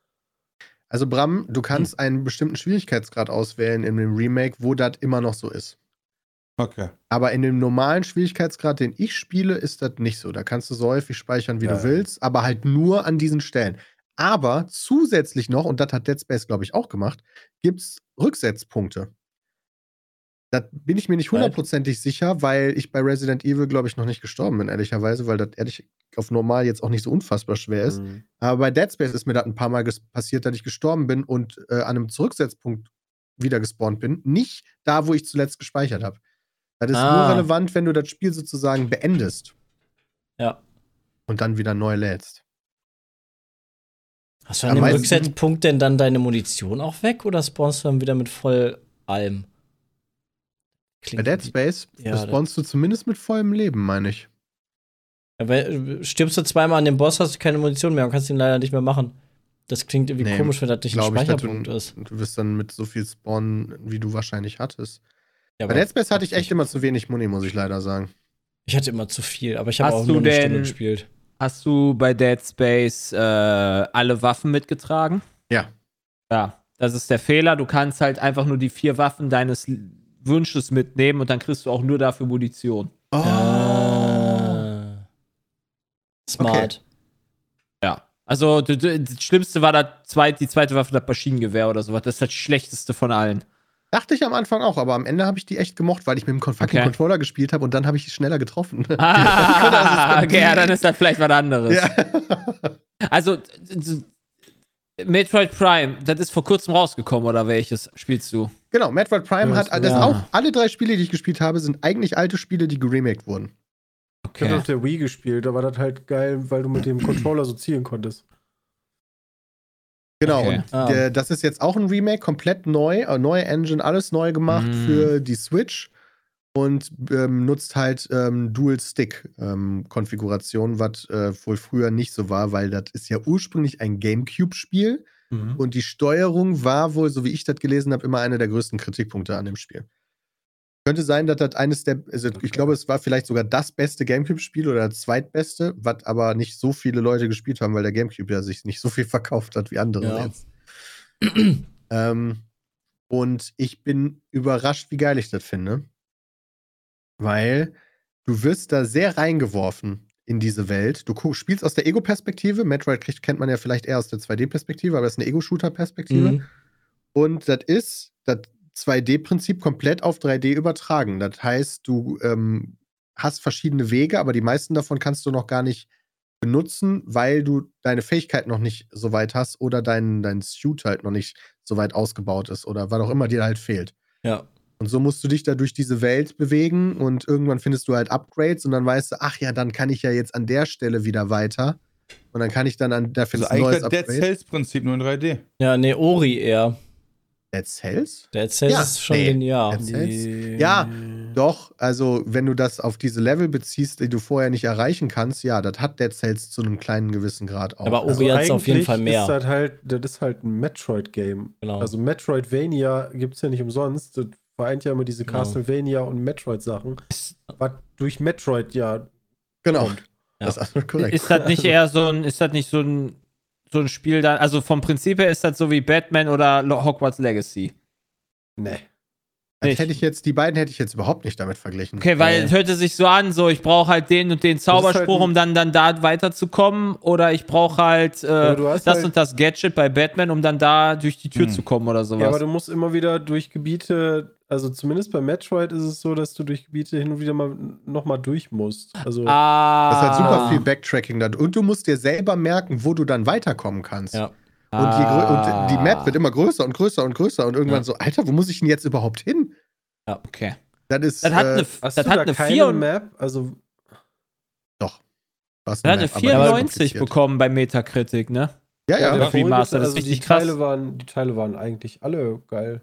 Also Bram, du kannst einen bestimmten Schwierigkeitsgrad auswählen in dem Remake, wo das immer noch so ist. Okay. Aber in dem normalen Schwierigkeitsgrad, den ich spiele, ist das nicht so. Da kannst du so häufig speichern, wie Ja. du willst, aber halt nur an diesen Stellen. Aber zusätzlich noch, und das hat Dead Space, glaube ich, auch gemacht, gibt es Rücksetzpunkte. Da bin ich mir nicht hundertprozentig sicher, weil ich bei Resident Evil, glaube ich, noch nicht gestorben bin, ehrlicherweise, weil das ehrlich auf normal jetzt auch nicht so unfassbar schwer ist. Mhm. Aber bei Dead Space ist mir das ein paar Mal passiert, dass ich gestorben bin und äh, an einem Zurücksetzpunkt wieder gespawnt bin. Nicht da, wo ich zuletzt gespeichert habe. Das ist nur Ah. relevant, wenn du das Spiel sozusagen beendest Ja. und dann wieder neu lädst. Hast du an dem Rücksetzpunkt denn dann deine Munition auch weg oder spawnst du dann wieder mit voll allem? Bei Klingt Dead Space Ja, spawnst du zumindest mit vollem Leben, meine ich. Ja, weil, äh, stirbst du zweimal an dem Boss, hast du keine Munition mehr und kannst ihn leider nicht mehr machen. Das klingt irgendwie Nee, komisch, wenn das nicht ein Glaube ich, Speicherpunkt du, ist. du wirst dann mit so viel spawnen, wie du wahrscheinlich hattest. Ja, Bei Dead Space hatte ich echt immer zu wenig Muni, muss ich leider sagen. ich hatte immer zu viel, aber ich habe Hast auch du nur eine Stunde gespielt. Hast du bei Dead Space äh, alle Waffen mitgetragen? Ja. Ja, das ist der Fehler. Du kannst halt einfach nur die vier Waffen deines L- Wünsches mitnehmen und dann kriegst du auch nur dafür Munition. Oh. Ah. Smart. Ja. Also d- d- das Schlimmste war das zweit, die zweite Waffe, das Maschinengewehr oder sowas. Das ist das Schlechteste von allen. Dachte ich am Anfang auch, aber am Ende habe ich die echt gemocht, weil ich mit dem fucking Okay. Controller gespielt habe und dann habe ich die schneller getroffen. *laughs* Ah, *laughs* okay, ja, dann ist das vielleicht was anderes. ja. Also, Metroid Prime, das ist vor kurzem rausgekommen, oder welches spielst du? Genau, Metroid Prime Ja, hat das- das ja. auch. Alle drei Spiele, die ich gespielt habe, sind eigentlich alte Spiele, die geremaked wurden. Ich habe auf der Wii gespielt, da war das halt geil, weil du mit dem Controller so zielen konntest. Genau, Okay. und Ah. der, das ist jetzt auch ein Remake, komplett neu, äh, neue Engine, alles neu gemacht Mm. für die Switch und ähm, nutzt halt ähm, Dual-Stick-Konfiguration, was äh, wohl früher nicht so war, weil das ist ja ursprünglich ein GameCube-Spiel Mhm. und die Steuerung war wohl, so wie ich das gelesen habe, immer einer der größten Kritikpunkte an dem Spiel. Könnte sein, dass das eines der, also ich glaube, es war vielleicht sogar das beste GameCube-Spiel oder das zweitbeste, was aber nicht so viele Leute gespielt haben, weil der GameCube ja sich nicht so viel *laughs* verkauft hat wie andere Ja. jetzt. ähm, und ich bin überrascht, wie geil ich das finde. Weil du wirst da sehr reingeworfen in diese Welt. Du spielst aus der Ego-Perspektive. Metroid kriegt, kennt man ja vielleicht eher aus der 2D-Perspektive, aber das ist eine Ego-Shooter-Perspektive. Mhm. Und das ist das 2D-Prinzip komplett auf 3D übertragen. Das heißt, du ähm, hast verschiedene Wege, aber die meisten davon kannst du noch gar nicht benutzen, weil du deine Fähigkeit noch nicht so weit hast oder dein, dein Suit halt noch nicht so weit ausgebaut ist oder was auch immer dir halt fehlt. Ja. Und so musst du dich da durch diese Welt bewegen und irgendwann findest du halt Upgrades und dann weißt du, ach ja, dann kann ich ja jetzt an der Stelle wieder weiter. Und dann kann ich dann an, da Also findest du ein eigentlich neues das Dead Upgrade. Cells-Prinzip nur in 3D. Ja, nee, Ori eher. Dead Cells? Der Cells Ja, ist schon nee. genial. Dead Cells? Ja, Doch, also wenn du das auf diese Level beziehst, die du vorher nicht erreichen kannst, ja, das hat Dead Cells zu einem kleinen gewissen Grad auch. Aber also, Ori hat's auf jeden Fall mehr. Ist das, halt, das ist halt ein Metroid-Game. Genau. Also Metroidvania gibt es ja nicht umsonst. Das vereint ja immer diese Genau. Castlevania und Metroid-Sachen. Was durch Metroid ja genau. kommt. Das ist absolut korrekt. Ist das nicht eher so ein, ist das nicht so ein, so ein Spiel dann, also vom Prinzip her ist das so wie Batman oder Hogwarts Legacy. Nee. Nicht. hätte ich jetzt, die beiden hätte ich jetzt überhaupt nicht damit verglichen. Okay, weil es hörte sich so an, so ich brauche halt den und den Zauberspruch, halt um dann, dann da weiterzukommen. Oder ich brauche halt äh, Ja, das halt- und das Gadget bei Batman, um dann da durch die Tür Hm. zu kommen oder sowas. Ja, aber du musst immer wieder durch Gebiete, also zumindest bei Metroid ist es so, dass du durch Gebiete hin und wieder mal nochmal durch musst. Also ah. Das ist halt super viel Backtracking da. Und du musst dir selber merken, wo du dann weiterkommen kannst. Ja. Und, je grö- und die Map wird immer. größer und größer und größer. Und irgendwann Ja. so, Alter, wo muss ich denn jetzt überhaupt hin? Okay. Das ist. Das hat äh, eine, hast das du hat da eine, keine 4, Map? Also was das hat eine Map, aber die ist 94 kompliziert. bekommen bei Metacritic, ne? Ja, ja. der das Remaster, das ist also die krass. Teile waren, die Teile waren eigentlich alle geil.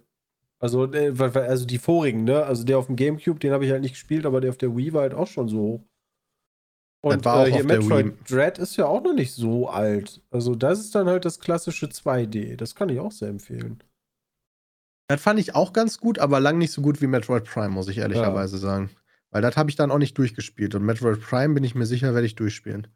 Also, äh, also die vorigen, ne? Also der auf dem Gamecube, den habe ich halt nicht gespielt, aber der auf der Wii war halt auch schon so hoch. Und äh, hier Metroid Wii. Dread ist ja auch noch nicht so alt. Also das ist dann halt das klassische 2D. Das kann ich auch sehr empfehlen. Das fand ich auch ganz gut, aber lang nicht so gut wie Metroid Prime, muss ich ehrlicherweise sagen. Weil das habe ich dann auch nicht durchgespielt. Und Metroid Prime bin ich mir sicher, werde ich durchspielen.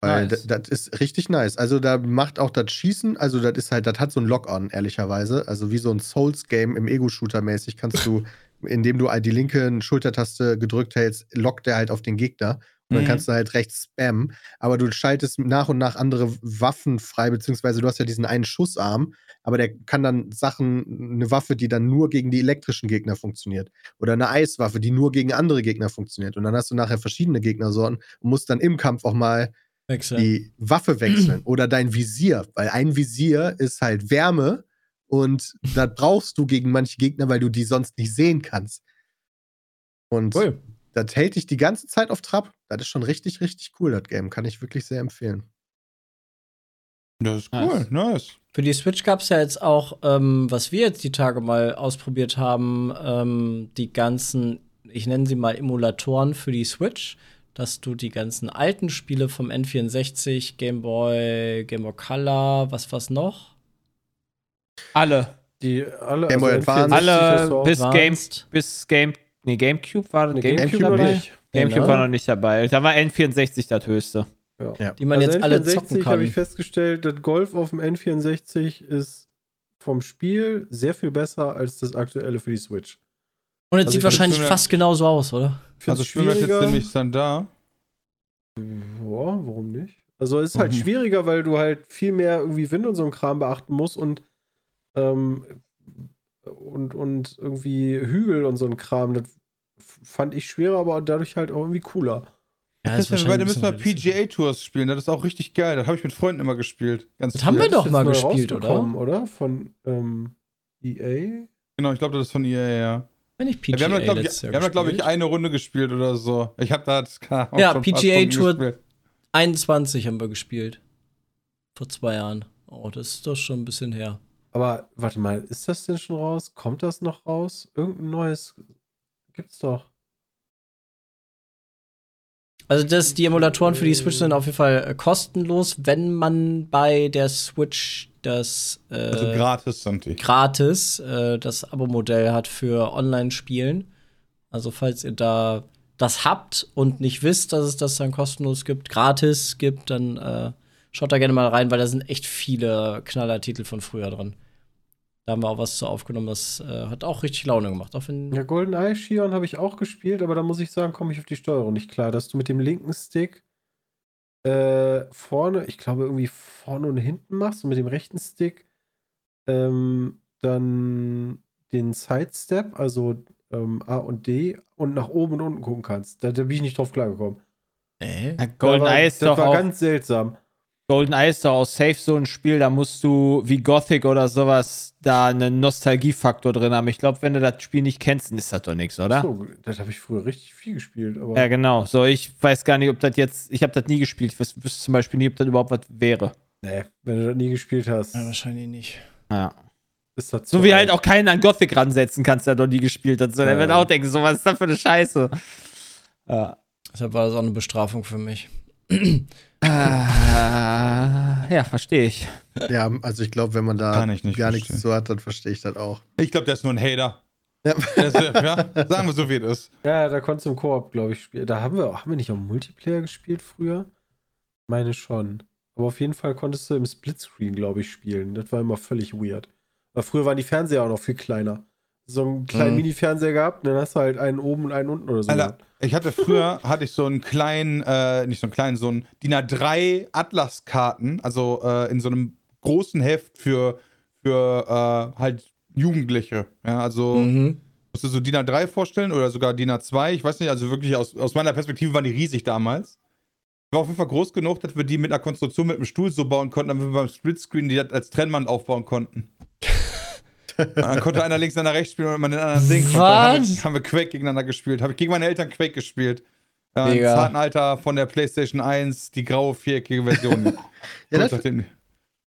Weil Nice. das ist richtig nice. Also da macht auch das Schießen, also das ist halt, das hat so ein Lock-on, ehrlicherweise. Also wie so ein Souls-Game im Ego-Shooter mäßig kannst du, *laughs* indem du die linke Schultertaste gedrückt hältst, lockt der halt auf den Gegner. Und dann Mhm. kannst du halt rechts spammen. Aber du schaltest nach und nach andere Waffen frei, beziehungsweise du hast ja diesen einen Schussarm, aber der kann dann Sachen, eine Waffe, die dann nur gegen die elektrischen Gegner funktioniert. Oder eine Eiswaffe, die nur gegen andere Gegner funktioniert. Und dann hast du nachher verschiedene Gegnersorten und musst dann im Kampf auch mal Wechseln. die Waffe wechseln *clears throat* oder dein Visier, weil ein Visier ist halt Wärme und das brauchst du gegen manche Gegner, weil du die sonst nicht sehen kannst. Und Cool. das hält dich die ganze Zeit auf Trab. Das ist schon richtig, richtig cool, das Game. Kann ich wirklich sehr empfehlen. Das ist cool, nice. Für die Switch gab es ja jetzt auch, ähm, was wir jetzt die Tage mal ausprobiert haben, ähm, die ganzen, ich nenne sie mal Emulatoren für die Switch, dass du die ganzen alten Spiele vom N64, Game Boy, Game Boy Color, was was noch? Alle. Die alle, Game Boy N64 Advance. Alle bis Game, Advanced. bis Game, nee, Gamecube war, Nee, Gamecube, Gamecube noch dabei? nicht. Gamecube Genau. war noch nicht dabei. Da war N64 das höchste. Die man jetzt alle zocken habe kann. ich festgestellt, das Golf auf dem N64 ist vom Spiel sehr viel besser als das aktuelle für die Switch. Und es also sieht ich wahrscheinlich fast genauso aus, oder? Also wir jetzt schwieriger. ziemlich dann da. Ja, warum nicht? Also es ist halt Mhm. schwieriger, weil du halt viel mehr irgendwie Wind und so ein Kram beachten musst und ähm, und, und irgendwie Hügel und so ein Kram. Das fand ich schwerer, aber dadurch halt auch irgendwie cooler. Ja, Das wir beide müssen mal PGA Tours spielen, das ist auch richtig geil. Das habe ich mit Freunden immer gespielt. Ganz Das haben viel. wir doch mal gespielt, oder? oder? Von ähm, EA? Genau, ich glaube, das ist von EA, ja. Wenn ich Ja, PGA wir haben da, glaube ich, wir haben da, glaub ich, eine Runde gespielt oder so. Ich habe da das keine Ahnung, Ja, PGA Tour- gespielt. 21 haben wir gespielt. Vor zwei Jahren. Oh, das ist doch schon ein bisschen her. Aber warte mal, ist das denn schon raus? Kommt das noch raus? Irgendein neues gibt's doch. Also das, die Emulatoren für die Switch sind auf jeden Fall äh, kostenlos, wenn man bei der Switch das äh, Also gratis sind die. gratis äh, das Abo-Modell hat für Online-Spielen. Also falls ihr da das habt und nicht wisst, dass es das dann kostenlos gibt, gratis gibt, dann äh, schaut da gerne mal rein, weil da sind echt viele Knallertitel von früher drin. Da haben wir auch was zu aufgenommen, das äh, hat auch richtig Laune gemacht. Auch wenn Ja, GoldenEye Shion habe ich auch gespielt, aber da muss ich sagen, komme ich auf die Steuerung nicht klar, dass du mit dem linken Stick äh, vorne, ich glaube irgendwie vorne und hinten machst und mit dem rechten Stick ähm, dann den Sidestep, also ähm, A und D und nach oben und unten gucken kannst. Da, da bin ich nicht drauf klargekommen. äh, Ja, Da Golden war- Eye ist das doch war auch, ganz seltsam. Golden Eye ist doch auch safe so ein Spiel, da musst du wie Gothic oder sowas da einen Nostalgiefaktor drin haben. Ich glaube, wenn du das Spiel nicht kennst, dann ist das doch nichts, oder? So, das habe ich früher richtig viel gespielt, aber Ja, genau. So, ich weiß gar nicht, ob das jetzt, ich habe das nie gespielt. Ich wüs- wüsste zum Beispiel nie, ob das überhaupt was wäre. nee, wenn du das nie gespielt hast, ja, wahrscheinlich nicht. Ja. ist das So zu wie alt. halt auch keinen an Gothic ransetzen kannst, der noch nie gespielt hat. So, der Ja. wird auch denken, so was ist das für eine Scheiße. Ja. Deshalb war das auch eine Bestrafung für mich. Ah, ja, verstehe ich. Ja, also ich glaube, wenn man da Kann ich nicht gar nichts verstehen. zu hat, dann verstehe ich das auch. Ich glaube, der ist nur ein Hater. Ja. Ist, ja, sagen wir so, wie es ist. Ja, da konntest du im Koop, glaube ich, spielen. Da haben wir, haben wir nicht auch Multiplayer gespielt früher? Meine schon. Aber auf jeden Fall konntest du im Splitscreen, glaube ich, spielen. Das war immer völlig weird. Weil früher waren die Fernseher auch noch viel kleiner. So einen kleinen Mhm. Mini-Fernseher gehabt und dann hast du halt einen oben und einen unten oder so. Alter, ich hatte früher, *laughs* hatte ich so einen kleinen, äh, nicht so einen kleinen, so einen DIN A3 Atlas-Karten, also äh, in so einem großen Heft für, für äh, halt Jugendliche. Ja, also Mhm. musst du so DIN A3 vorstellen oder sogar DIN A2, ich weiß nicht, also wirklich aus, aus meiner Perspektive waren die riesig damals. War auf jeden Fall groß genug, dass wir die mit einer Konstruktion mit einem Stuhl so bauen konnten, damit wir beim Splitscreen die als Trennwand aufbauen konnten. *laughs* Dann konnte einer links, einer rechts spielen und man den anderen singt. Und dann haben wir, Was? haben wir Quake gegeneinander gespielt. Habe ich gegen meine Eltern Quake gespielt. Ja, Im zarten Alter von der PlayStation 1, die graue viereckige Version. *laughs* Ja, das,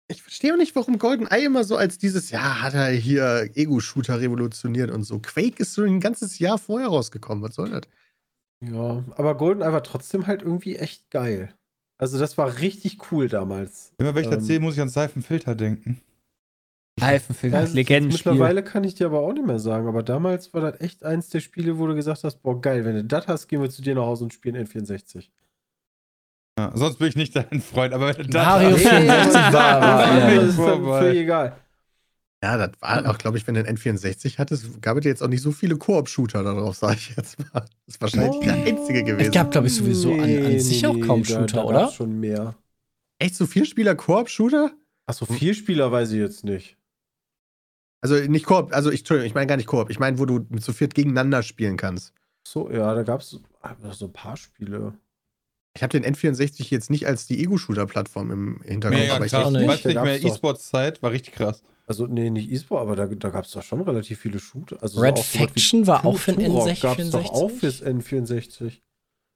ich verstehe auch nicht, warum GoldenEye immer so als dieses, ja, hat er hier Ego-Shooter revolutioniert und so. Quake ist so ein ganzes Jahr vorher rausgekommen. Was soll das? Ja, aber GoldenEye war trotzdem halt irgendwie echt geil. Also das war richtig cool damals. Immer wenn ich das Ähm, sehe, muss ich an Seifenfilter denken. Reifenfilm, Legendenspiel. Mittlerweile kann ich dir aber auch nicht mehr sagen, aber damals war das echt eins der Spiele, wo du gesagt hast, boah geil, wenn du das hast, gehen wir zu dir nach Hause und spielen N64. Ja, sonst bin ich nicht dein Freund, aber wenn du das Mario hast- 64 war *laughs* das ja. ist dann Vorbei. völlig egal. Ja, das war auch, glaube ich, wenn du einen N64 hattest, gab es jetzt auch nicht so viele Koop-Shooter darauf, sage ich jetzt mal. Das ist wahrscheinlich der einzige gewesen. Es gab, glaube ich, sowieso an, an sich auch kaum da- Shooter, da oder? schon mehr. Echt so vier Spieler Koop-Shooter? Achso, vier Spieler weiß ich jetzt nicht. Also nicht Koop, also ich, Entschuldigung, ich meine gar nicht Koop. Ich meine, wo du mit zu viert gegeneinander spielen kannst. So, ja, da gab es so ein paar Spiele. Ich habe den N64 jetzt nicht als die Ego-Shooter-Plattform im Hintergrund, Mega aber ich krass. auch nicht. Weißt du nicht mehr, E-Sports-Zeit war richtig krass. Also, nee, nicht E-Sport, aber da, da gab es doch schon relativ viele Shooter. Also Red so so Faction war auch für den Turok N64. gab's doch auch fürs N64.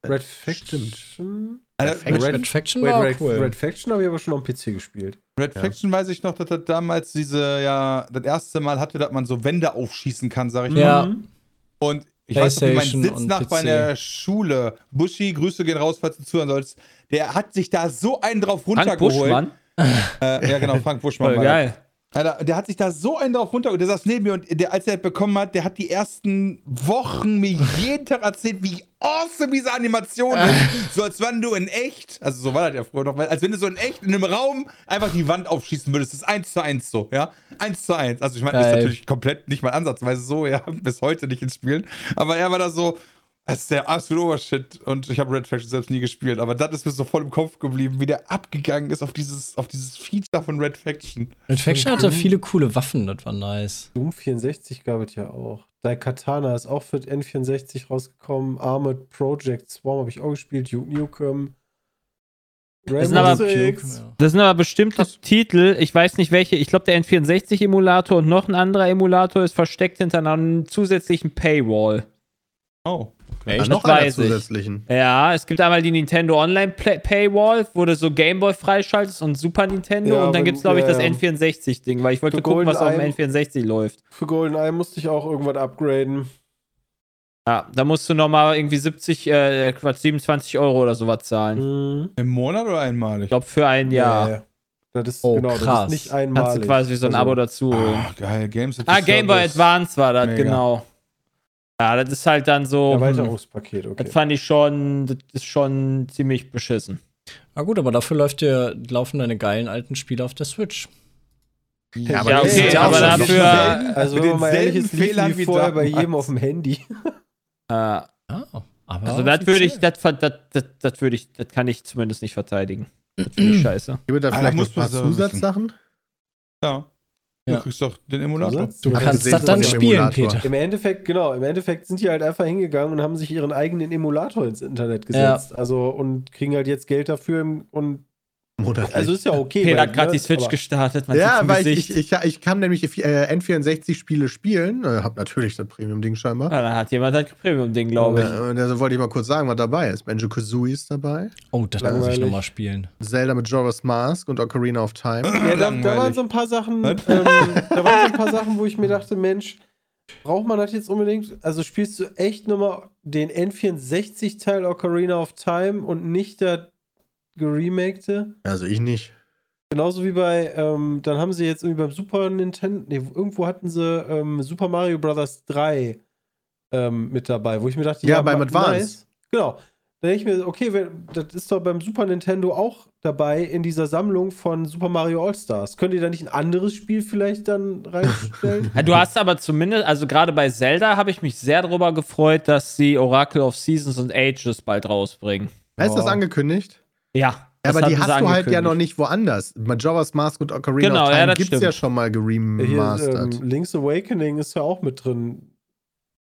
Red Faction. Alter, Mit Red- Red Faction Wait, war Red, cool. Red Faction habe ich aber schon am PC gespielt. Red Ja. Faction weiß ich noch, dass das damals diese, ja, das erste Mal hatte, dass man so Wände aufschießen kann, sag ich Ja. mal. Und ich weiß noch, wie mein Sitznachbar in der Schule, Buschi, Grüße gehen raus, falls du zuhören sollst, der hat sich da so einen drauf Frank runtergeholt. Buschmann. Äh, ja, genau, Frank Buschmann. Voll geil. Alter, der hat sich da so einen drauf runter und der saß neben mir und der, als er das bekommen hat, der hat die ersten Wochen mir jeden Tag erzählt, wie awesome diese Animation ist. *laughs* So als wenn du in echt, also so war das ja früher noch, als wenn du so in echt in einem Raum einfach die Wand aufschießen würdest. Das ist eins zu eins so, ja. Eins zu eins. Also ich meine, das ist natürlich komplett nicht mal ansatzweise so, ja, *laughs* bis heute nicht ins Spielen. Aber er war da so, das ist der absolute Obershit. Und ich habe Red Faction selbst nie gespielt, aber das ist mir so voll im Kopf geblieben, wie der abgegangen ist auf dieses, auf dieses Feature von Red Faction. Red Faction hatte viele coole Waffen, das war nice. Doom 64 gab es ja auch. Daikatana ist auch für N64 rausgekommen. Armored Project Swarm habe ich auch gespielt. Duke Nukem. Das sind aber-. Das sind aber bestimmte Titel, ich weiß nicht welche, ich glaube der N64-Emulator und noch ein anderer Emulator ist versteckt hinter einer zusätzlichen Paywall. Oh. Ah, das noch einer weiß ich. zusätzlichen. Ja, es gibt einmal die Nintendo Online Play Paywall, wo du so Gameboy freischaltest und Super Nintendo Ja, und dann gibt es, glaube ich, das ja. N64-Ding, weil ich wollte Für gucken, was auf dem GoldenEye- N64 läuft. Für GoldenEye musste ich auch irgendwas upgraden. Ja, da musst du nochmal irgendwie 70, äh, Quatsch, 27 Euro oder sowas zahlen. Mhm. Im Monat oder einmalig? Ich glaube, für ein Jahr. Ja. Das ist, Oh, genau, das krass. ist nicht Kannst einmalig. du quasi so ein Also, Abo dazu holen. Ach, geil. Games Ah, Game Boy. Advance war das, Mega. genau. Ja, das ist halt dann so. Hm, Erweiterungspaket, okay. das fand ich schon, das ist schon ziemlich beschissen. Na gut, aber dafür läuft dir, laufen deine geilen alten Spiele auf der Switch. Ja, Ja, das okay, ja aber dafür- Also, Mit wenn man mal ehrlich ist, Fehlern wie vorher bei jedem auf dem Handy. Äh, Ah, aber also das würde ich, das, das, das, das würde ich, das kann ich zumindest nicht verteidigen. Das finde ich *clears throat* scheiße. Gibt da Ah, vielleicht da noch muss ein paar. Zusatzsachen? Ja. Ja. Du kriegst doch den Emulator. Zusatz? Du Ja, kannst das dann spielen, Emulator. Peter. Im Endeffekt, genau, im Endeffekt sind die halt einfach hingegangen und haben sich ihren eigenen Emulator ins Internet gesetzt. Also und kriegen halt jetzt Geld dafür und Monatlich. also ist ja okay. Peter hat gerade ne, die Switch aber- gestartet. Man ja, weil ich, ich, ich, kann nämlich äh, N64-Spiele spielen. Äh, hab natürlich das Premium-Ding scheinbar. Ja, da hat jemand halt Premium-Ding, glaube ich. Äh, und da wollte ich mal kurz sagen, was dabei ist. Banjo Kazooie ist dabei. Oh, das muss ich Langweilig. nochmal spielen. Zelda Majora's Mask und Ocarina of Time. Ja, da, da waren Langweilig. so ein paar Sachen, ähm, da waren so ein paar Sachen, wo ich mir dachte, Mensch, braucht man das jetzt unbedingt? Also spielst du echt nochmal den N64-Teil Ocarina of Time und nicht der geremakte? Also ich nicht. Genauso wie bei, ähm, dann haben sie jetzt irgendwie beim Super Nintendo, nee, irgendwo hatten sie ähm, Super Mario Bros. 3 ähm, mit dabei, wo ich mir dachte, Ja, beim ma- Advance. Genau. Da denke ich mir, okay, wenn, das ist doch beim Super Nintendo auch dabei in dieser Sammlung von Super Mario All-Stars. Könnt ihr da nicht ein anderes Spiel vielleicht dann reinstellen? Ja, *laughs* du hast aber zumindest, also gerade bei Zelda habe ich mich sehr darüber gefreut, dass sie Oracle of Seasons und Ages bald rausbringen. Ist das Oh. angekündigt? Ja. Ja, das aber die hast du halt ja noch nicht woanders. Majora's Mask und Ocarina Genau, of ja, Time das gibt's ja stimmt. schon mal Hier, geremastert. ähm, Link's Awakening ist ja auch mit drin.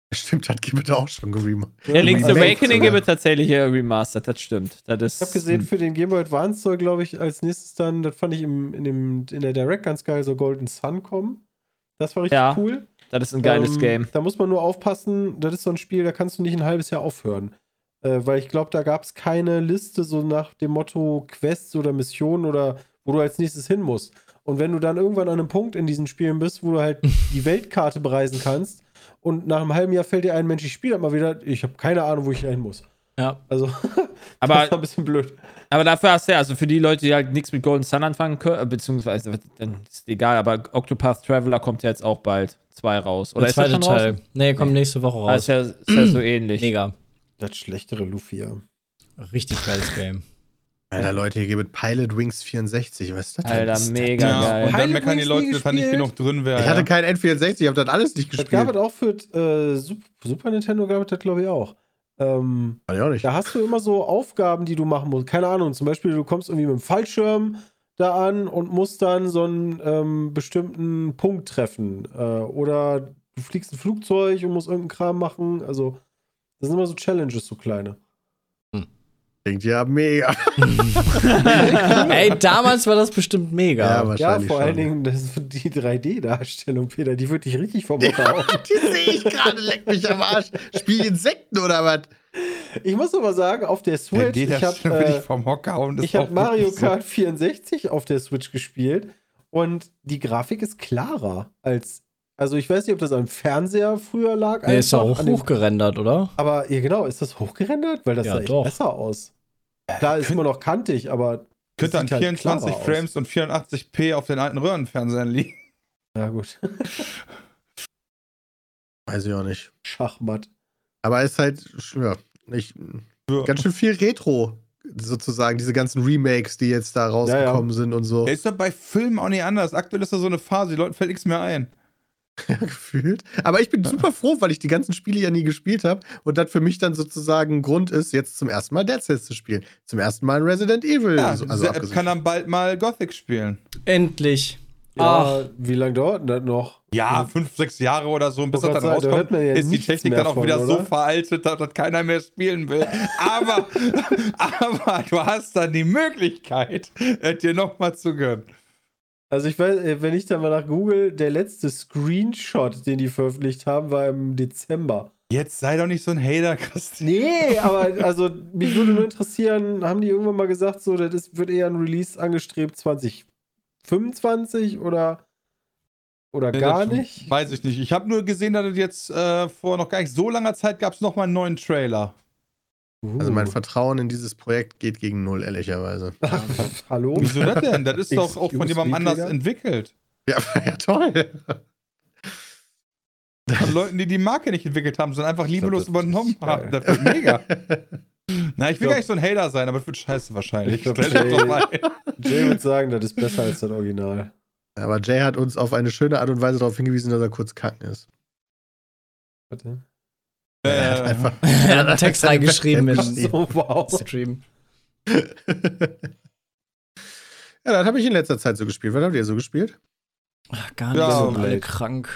*laughs* Stimmt, hat gibt auch schon geremastert. Ja, Link's Awakening wird tatsächlich remastered, das stimmt. Das ist, Ich habe gesehen, für den Game Boy Advance soll, glaube ich, als nächstes dann, das fand ich im, in, dem, in der Direct ganz geil, so Golden Sun kommen. Das war richtig Ja, cool. das ist ein geiles Ähm, Game. Da muss man nur aufpassen, das ist so ein Spiel, da kannst du nicht ein halbes Jahr aufhören. Äh, weil ich glaube, da gab es keine Liste so nach dem Motto Quests oder Missionen oder wo du als nächstes hin musst. Und wenn du dann irgendwann an einem Punkt in diesen Spielen bist, wo du halt *laughs* die Weltkarte bereisen kannst und nach einem halben Jahr fällt dir ein, Mensch, ich spiele mal wieder, ich habe keine Ahnung, wo ich hin muss. Ja. Also, *laughs* Aber das war ein bisschen blöd. Aber dafür hast du ja, also für die Leute, die halt nichts mit Golden Sun anfangen können, äh, beziehungsweise, dann ist egal, aber Octopath Traveler kommt ja jetzt auch bald zwei raus. Oder Der ist das zweite schon raus? Teil. Nee, kommt nächste Woche Ah, raus. ist, ja, ist ja so *clears throat* ähnlich. Mega. Das schlechtere Lufia. Richtig geiles Game. Alter, Leute, hier gibt Pilot Wings 64. Was ist das denn? Alter, mega Ja, geil. und dann Pilot meckern die Leute, dass da nicht gespielt. genug drin wäre. Ich ja. hatte kein N64, ich habe das alles nicht Das gab gespielt. es auch für äh, Sup- Super Nintendo, gab es das glaube ich auch. Ähm, ich auch nicht. Da hast du immer so Aufgaben, die du machen musst. Keine Ahnung, zum Beispiel, du kommst irgendwie mit dem Fallschirm da an und musst dann so einen ähm, bestimmten Punkt treffen. Äh, oder du fliegst ein Flugzeug und musst irgendeinen Kram machen. Also, das sind immer so Challenges, so kleine. Klingt ja mega. *laughs* Ey, damals war das bestimmt mega. Ja, Ja, wahrscheinlich vor allen. Dingen das, die 3D-Darstellung, Peter, die wird dich richtig vom Hocker hauen. *laughs* Die sehe ich gerade, leck mich am Arsch. Spiel Insekten oder was? Ich muss aber sagen, auf der Switch, ich ja habe äh, wirklich vom Hocker hauen. das Ich auch Mario so. Kart 64 auf der Switch gespielt und die Grafik ist klarer als. Also ich weiß nicht, ob das am Fernseher früher lag. Nee, ist doch einfach, auch dem- hochgerendert, oder? Aber ja, genau, ist das hochgerendert? Weil das Ja, sah echt doch. besser aus. Klar, ist könnt- immer noch kantig, aber. Könnte an sieht halt 24 klarer aus. Frames und 84p auf den alten Röhrenfernsehern liegen. Ja, gut. *laughs* Weiß ich auch nicht. Schachmatt. Aber es ist halt, ja, nicht, Ja. ganz schön viel Retro, sozusagen. Diese ganzen Remakes, die jetzt da rausgekommen sind und so. Ist doch bei Filmen auch nicht anders. Aktuell ist da so eine Phase, die Leuten fällt nichts mehr ein. *laughs* gefühlt. Aber ich bin super froh, weil ich die ganzen Spiele ja nie gespielt habe und das für mich dann sozusagen ein Grund ist, jetzt zum ersten Mal Dead Cells zu spielen. Zum ersten Mal Resident Evil. Ja, also, also kann dann bald mal Gothic spielen. Endlich. Ja, wie lange dauert denn das noch? Ja, fünf, sechs Jahre oder so, bis das dann da rauskommt, man ja ist die Technik dann auch von, wieder so oder? veraltet, dass das keiner mehr spielen will. Aber, *laughs* aber du hast dann die Möglichkeit, es dir nochmal zu gönnen. Also ich weiß, äh, wenn ich da mal nach Google, der letzte Screenshot, den die veröffentlicht haben, war im Dezember. Jetzt sei doch nicht so ein Hater, Christian. Nee, *laughs* aber also mich würde nur interessieren, haben die irgendwann mal gesagt, so, das ist, wird eher ein Release angestrebt 2025 oder, oder Nee, gar nicht? Weiß ich nicht. Ich habe nur gesehen, dass es jetzt äh, vor noch gar nicht so langer Zeit gab es nochmal einen neuen Trailer. Also mein Uh. Vertrauen in dieses Projekt geht gegen null, ehrlicherweise. *laughs* Hallo? Wieso das denn? Das ist doch auch von jemandem me, anders entwickelt. Ja, *laughs* ja toll. Von Leuten, die die Marke nicht entwickelt haben, sondern einfach liebelos übernommen haben. Das wird mega. *laughs* Na, ich will glaub- gar nicht so ein Hater sein, aber es wird scheiße wahrscheinlich. Ich glaub, Jay- doch mal ein. Jay würde sagen, das ist besser als das Original. Aber Jay hat uns auf eine schöne Art und Weise darauf hingewiesen, dass er kurz kacken ist. Warte. Er hat einfach. *laughs* Er hat einen Text reingeschrieben im So, *laughs* wow. Stream. *laughs* ja, das habe ich in letzter Zeit so gespielt. Was habt ihr so gespielt? Ach, gar nicht Ja, so alle krank.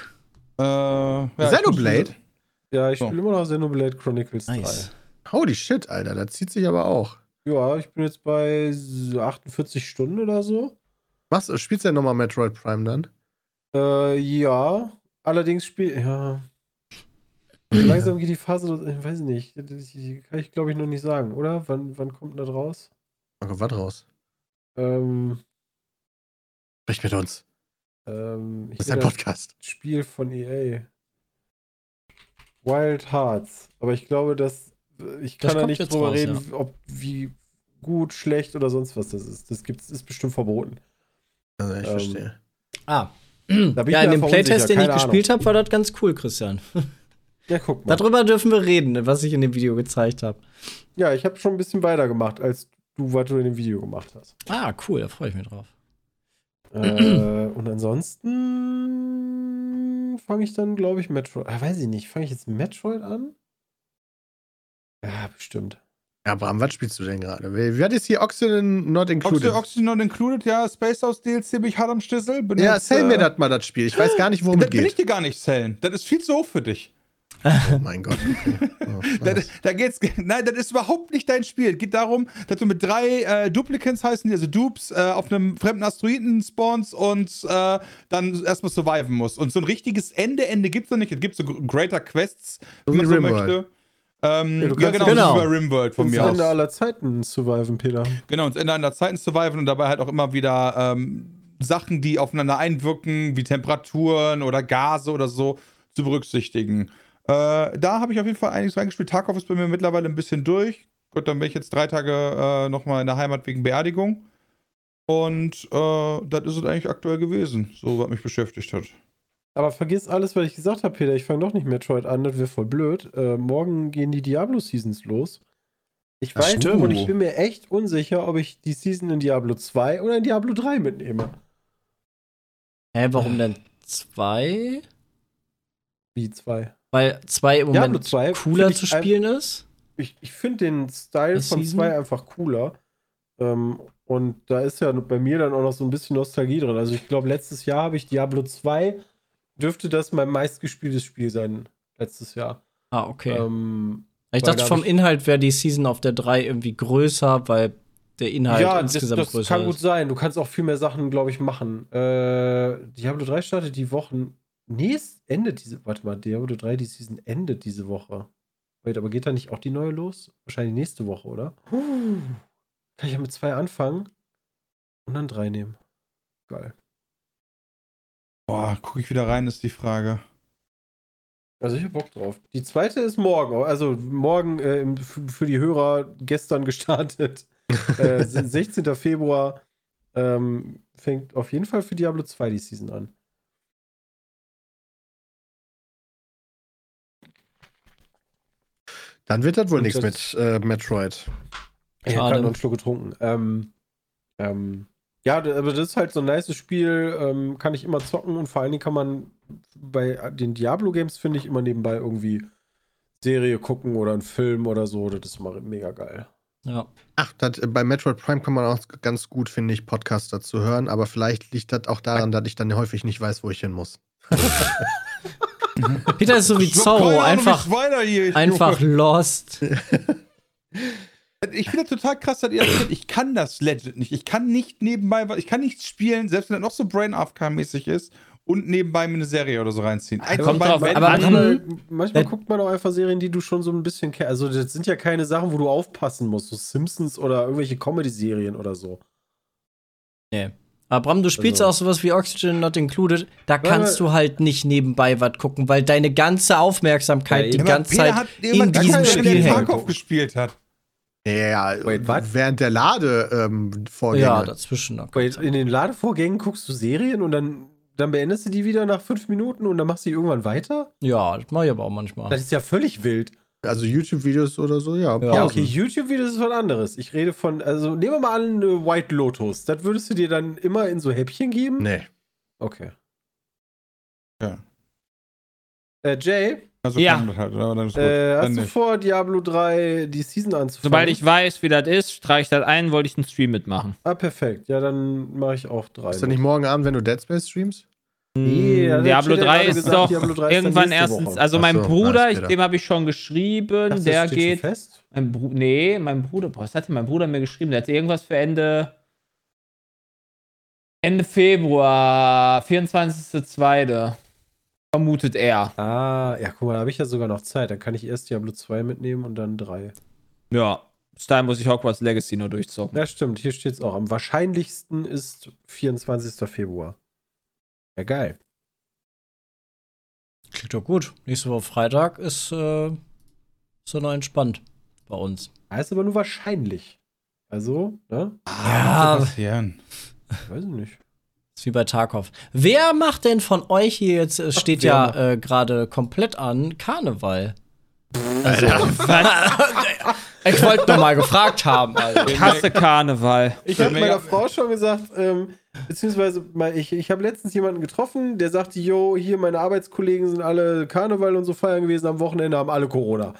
äh, ja, Xenoblade? Ja, ich spiele immer noch Xenoblade Chronicles Nice. Holy shit, Alter, das zieht sich aber auch. 3. Ja, ich bin jetzt bei 48 Stunden oder so. Was? Spielst du ja nochmal Metroid Prime dann? Äh, ja. Allerdings spiel. Ja. Langsam geht die Phase, ich weiß nicht, das kann ich glaube ich noch nicht sagen, oder? Wann, wann kommt denn das raus? Oh Gott, was raus? Ähm, Sprich mit uns. ähm, Das ist ein das Podcast. Spiel von EA. Wild Hearts. Aber ich glaube, dass ich Das kann da kommt nicht drüber raus, reden, ob wie gut, schlecht oder sonst was das ist. Das gibt's, ist bestimmt verboten. Also ich Ähm, verstehe. Ah. Da bin ich ja, in dem Playtest, unsicher, den ich keine gespielt habe, war das ganz cool, Christian. *laughs* Ja, guck mal. Darüber dürfen wir reden, was ich in dem Video gezeigt habe. Ja, ich habe schon ein bisschen weitergemacht, als du, was du in dem Video gemacht hast. Ah, cool, da freue ich mich drauf. äh, und ansonsten fange ich dann, glaube ich, Metroid. Ah, weiß ich nicht. Fange ich jetzt Metroid an? Ja, bestimmt. Ja, Bram, was spielst du denn gerade? Wer wer hat jetzt hier Oxygen Not Included? Oxy, Oxy Not Included, ja, Space House DLC bin ich hart am. Bin ja, jetzt, sell mir äh, das mal, das Spiel. Ich weiß gar nicht, worum Das es will ich geht. dir gar nicht zählen. Das ist viel zu hoch für dich. Oh mein Gott. Okay. Oh, *laughs* Da, da geht's, nein, das ist überhaupt nicht dein Spiel. Es geht darum, dass du mit drei äh, Duplicants heißen, die, also Dupes, äh, auf einem fremden Asteroiden spawnst und äh, dann erstmal surviven musst. Und so ein richtiges Ende, Ende gibt's noch nicht. Es gibt so Greater Quests, So wenn man wie so Rimworld. möchte. Ähm, Ja, ja, genau, ja- das ist Genau. über Rimworld von Ins mir aus. Ende aller Zeiten surviven, Peter. Genau, ins Ende einer Zeiten surviven und dabei halt auch immer wieder ähm, Sachen, die aufeinander einwirken, wie Temperaturen oder Gase oder so, zu berücksichtigen. Äh, da habe ich auf jeden Fall einiges reingespielt. Tarkov ist bei mir mittlerweile ein bisschen durch. Gut, dann bin ich jetzt drei Tage äh, nochmal in der Heimat wegen Beerdigung. Und äh, das ist es eigentlich aktuell gewesen, so was mich beschäftigt hat. Aber vergiss alles, was ich gesagt habe, Peter. Ich fange doch nicht Metroid an, das wäre voll blöd. Äh, morgen gehen die Diablo-Seasons los. Ich Das weiß stimmt. und ich bin mir echt unsicher, ob ich die Season in Diablo 2 oder in Diablo 3 mitnehme. Hä, warum denn zwei? Wie 2. Weil zwei im Diablo Moment 2 cooler zu ich ein- spielen ist? Ich, ich finde den Style Das von Season? 2 einfach cooler. Ähm, und da ist ja bei mir dann auch noch so ein bisschen Nostalgie drin. Also ich glaube, letztes Jahr habe ich Diablo 2, dürfte das mein meistgespieltes Spiel sein, letztes Jahr. Ah, okay. Ähm, ich dachte, vom ich- Inhalt wäre die Season auf der 3 irgendwie größer, weil der Inhalt ja, das, insgesamt das größer kann gut ist. sein. Du kannst auch viel mehr Sachen, glaube ich, machen. Äh, Diablo 3 startet die Woche. Nee, es endet diese. Warte mal, Diablo 3, die Season endet diese Woche. Wait, aber geht da nicht auch die neue los? Wahrscheinlich nächste Woche, oder? Kann ich ja mit zwei anfangen und dann drei nehmen. Geil. Boah, gucke ich wieder rein, ist die Frage. Also ich hab Bock drauf. Die zweite ist morgen. Also morgen äh, für die Hörer gestern *laughs* gestartet. äh, 16. Februar ähm, fängt auf jeden Fall für Diablo 2 die Season an. Dann wird das wohl nichts mit äh, Metroid. Ich habe gerade noch einen Schluck getrunken. Ähm, ähm, ja, aber das ist halt so ein nices Spiel. Ähm, kann ich immer zocken und vor allen Dingen kann man bei den Diablo-Games, finde ich, immer nebenbei irgendwie Serie gucken oder einen Film oder so. Das ist immer mega geil. Ja. Ach, das, äh, bei Metroid Prime kann man auch ganz gut, finde ich, Podcasts dazu hören, aber vielleicht liegt das auch daran, dass ich dann häufig nicht weiß, wo ich hin muss. *laughs* *laughs* Peter ist so wie Zorro, einfach, hier, einfach lost. Ich finde das total krass, dass ihr das. Ich kann das legit nicht. Ich kann nicht nebenbei, ich kann nichts spielen, selbst wenn das noch so Brain AFK-mäßig ist und nebenbei mir eine Serie oder so reinziehen. Eins Kommt drauf. Aber manchmal, manchmal Äh, guckt man auch einfach Serien, die du schon so ein bisschen kennst. Also, das sind ja keine Sachen, wo du aufpassen musst. So Simpsons oder irgendwelche Comedy-Serien oder so. Nee. Aber Bram, du spielst Also- auch sowas wie Oxygen Not Included. Da Weil- kannst du halt nicht nebenbei was gucken, weil deine ganze Aufmerksamkeit Ja, die ganze Peter Zeit hat in diesem Spiel hängt. Gespielt hat. Ja, Wait, was? während der Lade-Vorgänge. Ja, dazwischen. kommt's. in den Ladevorgängen guckst du Serien und dann, dann beendest du die wieder nach fünf Minuten und dann machst du die irgendwann weiter? Ja, das mache ich aber auch manchmal. Das ist ja völlig wild. Also YouTube-Videos oder so, ja. Ja, okay, YouTube-Videos ist was anderes. Ich rede von, also nehmen wir mal an, äh, White Lotus. Das würdest du dir dann immer in so Häppchen geben? Nee. Okay. Ja. Äh, Jay, Also Ja. halt, aber dann ist gut. äh, Dann hast du vor, Diablo 3 die Season anzufangen? Sobald ich weiß, wie das ist, streiche ich das ein, wollte ich einen Stream mitmachen. Ah, perfekt. Ja, dann mache ich auch drei. Ist das nicht morgen Abend, wenn du Dead Space streamst? Nee, ja, Diablo der 3 gerade ist gesagt, doch Diablo 3 ist dann irgendwann erstens. Also Ach mein so, Bruder, ich, dem habe ich schon geschrieben, Das der geht. fest. Mein Bru nee, mein Bruder, boah, was hat denn mein Bruder mir geschrieben? Der hat irgendwas für Ende. Ende Februar, 24.02. Vermutet er. Ah, ja, guck mal, da habe ich ja sogar noch Zeit. Dann kann ich erst Diablo 2 mitnehmen und dann 3. Ja. Bis dahin muss ich Hogwarts Legacy nur durchzocken. Ja, stimmt. Hier steht es auch. Am wahrscheinlichsten ist 24. Februar. Ja, geil. Klingt doch gut. Nächste Woche Freitag ist, äh, ist so noch entspannt bei uns. Heißt aber nur wahrscheinlich. Also, ne? Ah, Ja. passieren. Weiß ich nicht. Ist wie bei Tarkov. Wer macht denn von euch hier jetzt, es steht wer ja äh, gerade komplett an, Karneval? Also, *laughs* ich wollte noch mal gefragt haben. Also. Ich hasse Karneval. Ich habe meiner Frau schon gesagt, ähm, beziehungsweise mal, ich, ich habe letztens jemanden getroffen, der sagte, yo, hier meine Arbeitskollegen sind alle Karneval und so feiern gewesen, am Wochenende haben alle Corona.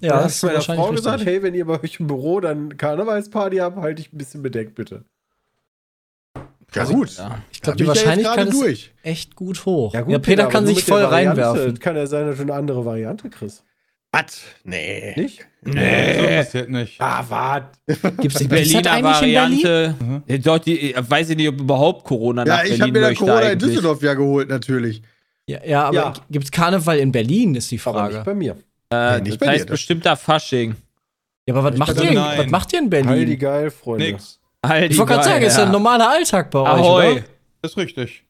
Ja, dann habe das ich meiner Frau gesagt, richtig. hey, wenn ihr bei euch im Büro dann Karnevalsparty habt, halte ich ein bisschen bedeckt, bitte. Ja, gut. Ja. Ich glaube, Da die ja Wahrscheinlichkeit ist durch. echt gut hoch. Ja, gut, Peter aber kann sich voll Variante, reinwerfen. Kann ja sein, dass du eine andere Variante kriegst. Was? Nee. Nicht? So passiert nicht. Ah, warte. Gibt's Die gibt's das Berliner eigentlich in Berlin? Variante. Ja, Doch, die, äh, weiß ich nicht, ob überhaupt Corona Ja, nach ich Berlin habe mir da Corona in. Düsseldorf ja geholt, natürlich. Ja, ja aber Ja. gibt's Karneval in Berlin, ist die Aber Frage. nicht bei mir. Äh, nicht das bei dir, heißt das- bestimmter Fasching. Ja, aber was macht, dachte, ihr, nein. was macht ihr in die Berlin? geil, Freunde. Nix. Halt Ich wollte gerade sagen, ist ja ein normaler Alltag bei euch, Ahoi. oder? Das ist richtig.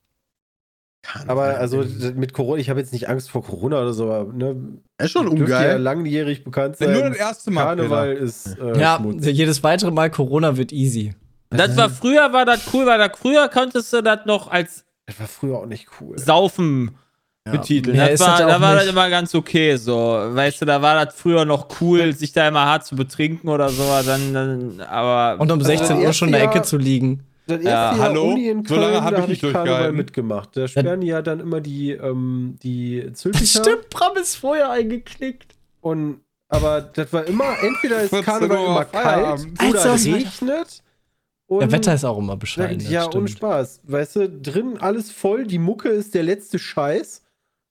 Aber also mit Corona, ich habe jetzt nicht Angst vor Corona oder so, aber ne, Das ist schon dürfte ja ungeil. langjährig bekannt Nur sein. das erste Mal. Karneval ist äh, Ja, Schmutz. jedes weitere Mal Corona wird easy. Das war früher, war das cool, weil da früher konntest du das noch als Das war früher auch nicht cool. Saufen betiteln. mehr das war, das da war das nicht. immer ganz okay, so. Weißt du, da war das früher noch cool, sich da immer hart zu betrinken oder so, dann, dann aber. Und um 16 Uhr das schon in der Ecke zu liegen. Das erste Ja, Jahr hallo? Uni in So Köln, lange hab da ich habe nicht ich Karneval mitgemacht. Da sperren die ja dann immer die, ähm, die Zülpicher. *laughs* Bram ist vorher eingeknickt. Und, aber das war immer, entweder ist 14 Karneval Uhr immer kalt oder es regnet. Und Der Wetter ist auch immer bescheiden. ja, stimmt. Spaß. Weißt du, drin alles voll, die Mucke ist der letzte Scheiß.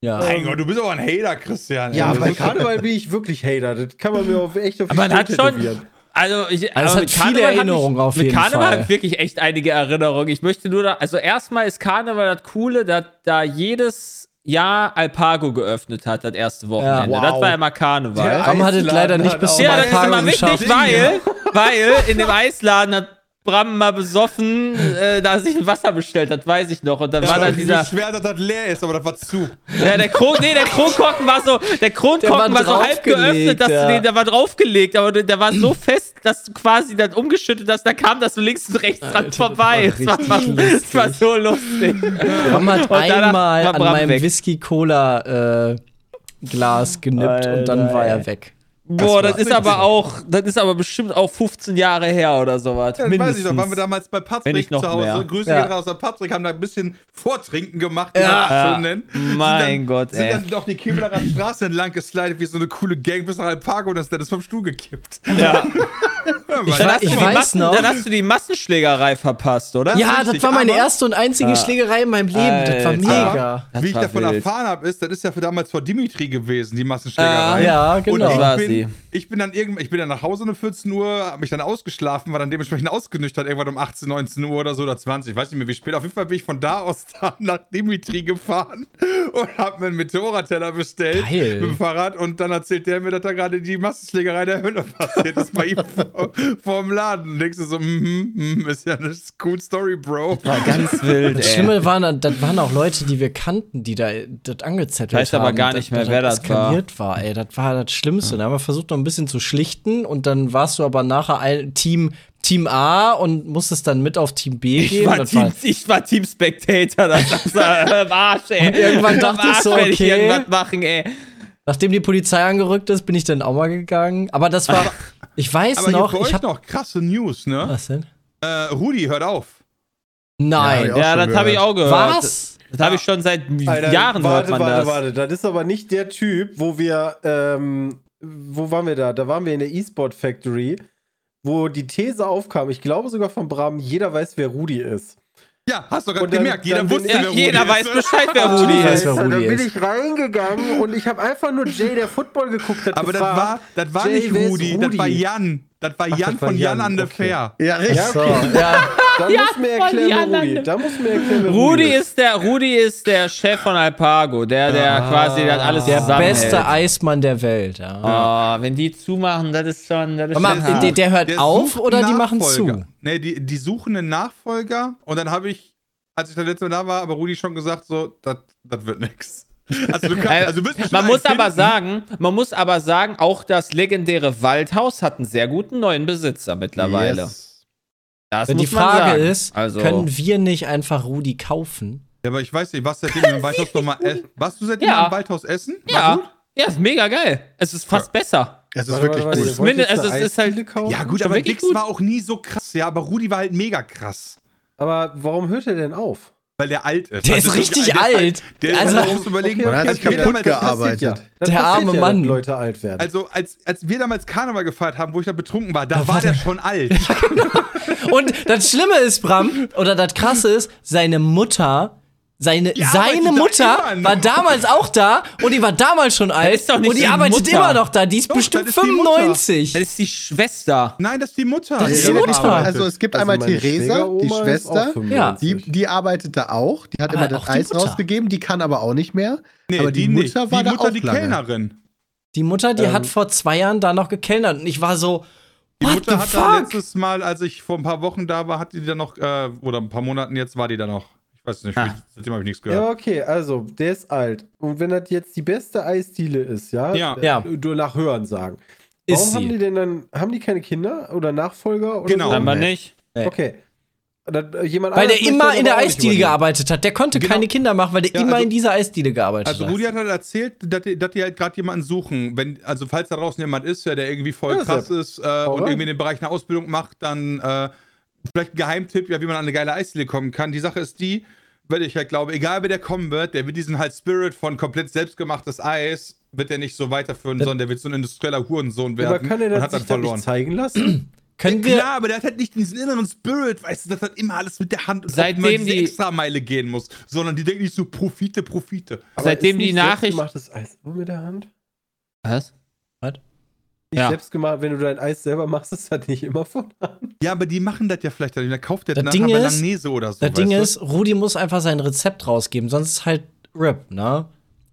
Ja. Mein Gott, du bist aber ein Hater, Christian. Ja, ey. bei Karneval bin ich wirklich Hater. Das kann man mir auf, echt auf die Aber man hat schon- tätowieren. Also, ich, Also es hat mit viele Karneval Erinnerungen ich, auf mit jeden Karneval Fall. habe ich wirklich echt einige Erinnerungen. Ich möchte nur da, also erstmal ist Karneval das Coole, dass da jedes Jahr Alpago geöffnet hat, das erste Wochenende. wow. Das war immer Karneval. Ja, Bram hat es leider nicht bis zum Ja, das ist Alpago immer wichtig, geschafft. weil, weil in dem Eisladen hat Bram mal besoffen, äh, da sich ein Wasser bestellt hat, weiß ich noch. Und dann Das war war da dieser. schwer, dass das leer ist, aber das war zu. Ja, der Kron, nee, der Kronkorken war so, der Kronkorken Der war war, so halb geöffnet, dass ja. du den, der war draufgelegt, aber der, war so fest, dass du quasi dann umgeschüttet hast, da kam das so links und rechts dran Alter, das vorbei. war Das war, war, richtig das war so lustig. Bram hat einmal war an meinem weg. Whisky-Cola-Glas genippt und dann Alter, war er weg. Boah, war das ist aber auch, das ist aber bestimmt auch 15 Jahre her oder sowas. Ja, das weiß ich noch, waren wir Mindestens. damals bei Patrick zu Hause. mehr. Grüße Ja. gehen raus an Patrick, haben da ein bisschen Vortrinken gemacht, Ja. das so. Mein sind dann, Gott, sind ey. dann doch die Kiebeler Straße entlang geslidet, wie so eine coole Gang bis nach Alpago und dann ist der das vom Stuhl gekippt. Ja. *laughs* Ja, Dann hast, ich du die weiß Massen, noch- dann hast du die Massenschlägerei verpasst, oder? ja, richtig, das war meine aber- erste und einzige Schlägerei in meinem Leben. Das war Alter. mega. Das Wie ich davon wild. erfahren habe, ist, das ist ja für damals vor Dimitri gewesen, die Massenschlägerei. Äh, ja, Und genau. ich war bin, ich bin dann irgendwann, ich bin dann nach Hause um 14 Uhr, habe mich dann ausgeschlafen, war dann dementsprechend ausgenüchtert, irgendwann um 18, 19 Uhr oder so oder 20, ich weiß nicht mehr wie spät. Auf jeden Fall bin ich von da aus *laughs* dann nach Dimitri gefahren und habe mir einen Meteorateller bestellt Geil. mit dem Fahrrad und dann erzählt der mir, dass da gerade die Massenschlägerei der Hölle *laughs* passiert ist bei ihm *laughs* vor, vor dem Laden. Und denkst du so, mhm, mhm, ist ja eine cool Story, Bro. War ganz wild, Das. Schlimme waren, das waren auch Leute, die wir kannten, die da das angezettelt Weiß aber haben. gar nicht mehr, wer das war. eskaliert war. Ey, das war das Schlimmste. Da haben wir versucht, noch ein bisschen zu schlichten und dann warst du aber nachher ein Team, Team A und musstest dann mit auf Team B Ich gehen. war, Team, ich war Team Spectator, das ist äh, im *laughs* Arsch, ey. Und irgendwann dachte ich so, werd ich okay. irgendwas machen, ey. Nachdem die Polizei angerückt ist, bin ich dann auch mal gegangen. Aber das war, *laughs* ich weiß Aber noch, hier ich euch hab, noch krasse News, ne? was denn? Äh, Rudi, hört auf. Nein. Ja, Ja, das habe ich gehört. auch gehört. Was? Das habe ich schon seit Alter, Jahren warte, hört man warte, das. warte. Das ist aber nicht der Typ, wo wir, ähm, wo waren wir da? Da waren wir in der E-Sport Factory, wo die These aufkam, ich glaube sogar von Bram, jeder weiß, wer Rudi ist. Ja, hast du gerade dann- gemerkt, jeder dann wusste, wer Rudi jeder ist. weiß Bescheid, wer *laughs* Rudi weiß, ist. wer Alter, Rudi da bin ich reingegangen und ich habe einfach nur Jay, der Football geguckt hat, Aber das war, das war Jay, nicht wer ist Rudi, das Rudi? war Jan. Das war Ach, Jan das war von Jan, Jan, an der okay. Fair. Ja, richtig. Ja, so, *laughs* ja. Da Ja, muss mir erklären. Rudi. Da muss mir erklären, Rudi ist der, Rudi ist der Chef von Alpago, der, der quasi das alles Der zusammenhält. beste Eismann der Welt, ja. Oh, wenn die zumachen, das ist schon, das ist Aber schon der- der, der hört Der auf oder die machen zu? Nee, die, die suchen einen Nachfolger und dann habe ich, als ich das letzte Mal da war, aber Rudi schon gesagt, so, das das wird nix. Also du, kannst, also man muss aber sagen, man muss aber sagen, auch das legendäre Waldhaus hat einen sehr guten neuen Besitzer mittlerweile. Yes. Das Wenn die Frage sagen. ist, also, können wir nicht einfach Rudi kaufen? Ja, aber ich weiß nicht, was seitdem im Waldhaus nochmal. Äh, *laughs* warst du seitdem Ja. im Waldhaus essen? War ja, gut? ja, ist mega geil. Es ist fast besser. Es ist Warte, wirklich warte, gut. warte, eine es ist halt- Eisdiele kaufen? Ja, gut, aber Dix gut. war auch nie so krass, ja, aber Rudi war halt mega krass. Aber warum hört er denn auf? Weil der alt ist. Der Also ist richtig der alt. Der Also- muss überlegen, Man hat sich kaputt damals- gearbeitet. Ja, Der arme ja, Mann. Leute alt werden. Also, als, als wir damals Karneval gefeiert haben, wo ich da betrunken war, da war der schon alt. *laughs* Und das Schlimme ist, Bram, oder das Krasse ist, seine Mutter, seine, Die arbeitet seine Mutter war damals auch da und die war damals schon alt. ist doch nicht und die die arbeitet Mutter. immer noch da. Die ist Doch, bestimmt das ist die Mutter. 95. Das ist die Schwester. Nein, das ist die Mutter. Das ist Die die Mutter. Also es gibt Also einmal Theresa, die Schwester. 95. Die, die arbeitet da auch. Die hat Aber immer das die Eis Mutter. rausgegeben. Die kann aber auch nicht mehr. nee, aber die, nicht. Mutter war die da Mutter, auch die lange. Kellnerin. Die Mutter, die Ähm. hat vor zwei Jahren da noch gekellnert und ich war so, Die what Mutter the hat da letztes Mal, als ich vor ein paar Wochen da war, hat die da noch, äh, oder ein paar Monaten jetzt war die da noch. Ich weiß nicht, Ah. seitdem habe ich nichts Ja, gehört. okay, also, der ist alt. Und wenn das jetzt die beste Eisdiele ist, ja? Ja. äh, Ja. Du nach Hören sagen. Ist Warum haben sie. die denn dann, haben die keine Kinder oder Nachfolger? Oder Genau. So? Aber nee. nicht. Nee. Okay. Äh, jemand Weil der immer in der Eisdiele gearbeitet hat. Der konnte Genau. keine Kinder machen, weil der Ja, immer also- in dieser Eisdiele gearbeitet Also hat. Rudi hat halt erzählt, dass die, dass die halt gerade jemanden suchen. Wenn, also falls da draußen jemand ist, ja, der irgendwie voll Ja, krass ist äh, und irgendwie in dem Bereich eine Ausbildung macht, dann äh, vielleicht ein Geheimtipp, ja, wie man an eine geile Eisdiele kommen kann. Die Sache ist die, weil ich halt glaube, egal wer der kommen wird, der wird diesen halt Spirit von komplett selbstgemachtes Eis, wird der nicht so weiterführen, sondern der wird so ein industrieller Hurensohn Ja, aber werden kann er und das hat dann sich verloren. nicht zeigen lassen? *clears throat* Können wir, Klar, aber der hat halt nicht diesen inneren Spirit, weißt du, dass das immer alles mit der Hand und Seitdem diese die- Extrameile gehen muss, sondern die denken nicht so Profite, Profite. Aber Seitdem ist die Nachricht- Selbstgemachtes Eis nur mit der Hand? Was? Nicht Ja. selbst gemacht, wenn du dein Eis selber machst, ist das nicht immer von Hand. Ja, aber die machen das ja vielleicht dann. Da kauft der Das nachher Ding bei ist- Langnese oder so. das Ding du? ist, Rudi muss einfach sein Rezept rausgeben, sonst ist halt RIP, ne?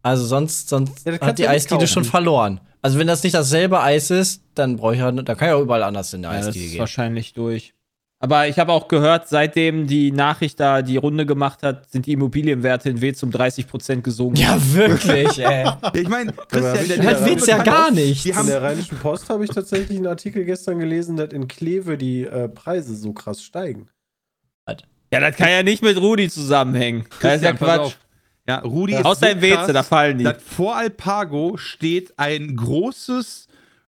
Also sonst, sonst Ja, hat die ja Eisdiele kaufen. schon verloren. Also wenn das nicht dasselbe Eis ist, dann brauche ich ja, da kann ich auch überall anders in der Ja, das Eisdiele ist gehen. wahrscheinlich durch. Aber ich habe auch gehört, seitdem die Nachricht da die Runde gemacht hat, sind die Immobilienwerte in Wetz um 30% gesunken. Ja, *laughs* wirklich, ey. Ja, ich meine, Christian, Halt will's ja gar nicht. In der Rheinischen Post habe ich tatsächlich einen Artikel gestern gelesen, dass in Kleve die äh, Preise so krass steigen. Ja, das kann ja nicht mit Rudi zusammenhängen. Das ist ja Quatsch. auf. Ja, Rudi ist Außer im Weze, da fallen die. vor Alpago steht ein großes,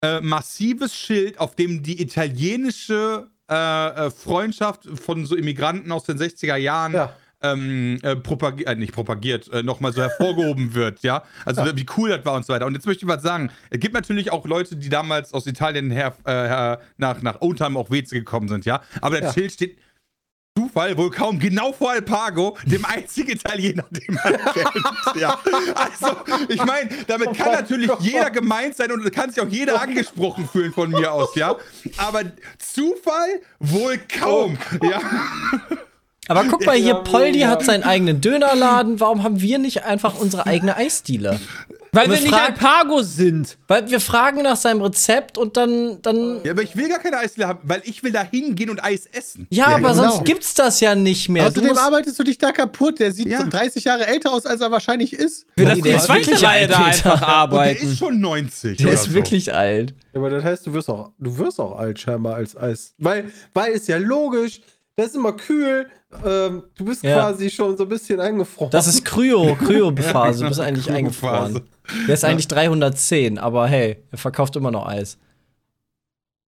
äh, massives Schild, auf dem die italienische äh, äh, Freundschaft von so Immigranten aus den 60er Jahren Ja. ähm, äh, propagiert, äh, nicht propagiert, äh, nochmal so hervorgehoben *laughs* wird, ja. Also wie cool das war und so weiter. Und jetzt möchte ich was sagen. Es gibt natürlich auch Leute, die damals aus Italien her, äh, her nach, nach Oldtime auch Weze gekommen sind, ja. Aber das Ja. Schild steht Zufall wohl kaum genau vor Alpago, dem einzigen Italiener, *laughs* den man kennt. Ja. Also, ich meine, damit kann natürlich jeder gemeint sein und kann sich auch jeder angesprochen fühlen von mir aus, ja. Aber Zufall wohl kaum, ja. Aber guck mal hier, Ja, Poldi ja. hat seinen eigenen Dönerladen. Warum haben wir nicht einfach unsere eigene Eisdiele? Weil wir wir nicht fragen- Alpago sind. Weil wir fragen nach seinem Rezept und dann, dann Ja, aber ich will gar keine Eisdiele haben, weil ich will da hingehen und Eis essen. Ja, Ja, aber genau. sonst gibt's das ja nicht mehr. Du Außerdem musst- arbeitest du dich da kaputt. Der sieht Ja. so 30 Jahre älter aus, als er wahrscheinlich ist. Wir lassen der die ist zweite wirklich Reihe alt, da einfach Und der arbeiten. ist schon 90. der ist so. wirklich alt. Ja, aber das heißt, du wirst auch, du wirst auch alt scheinbar als Eis. Weil, weil ist ja logisch, das ist immer kühl, ähm, du bist Ja. quasi schon so ein bisschen eingefroren. Das ist Kryo, Kryo-Phase. Du bist *laughs* eigentlich eingefroren. Der ist eigentlich 310, aber hey, er verkauft immer noch Eis.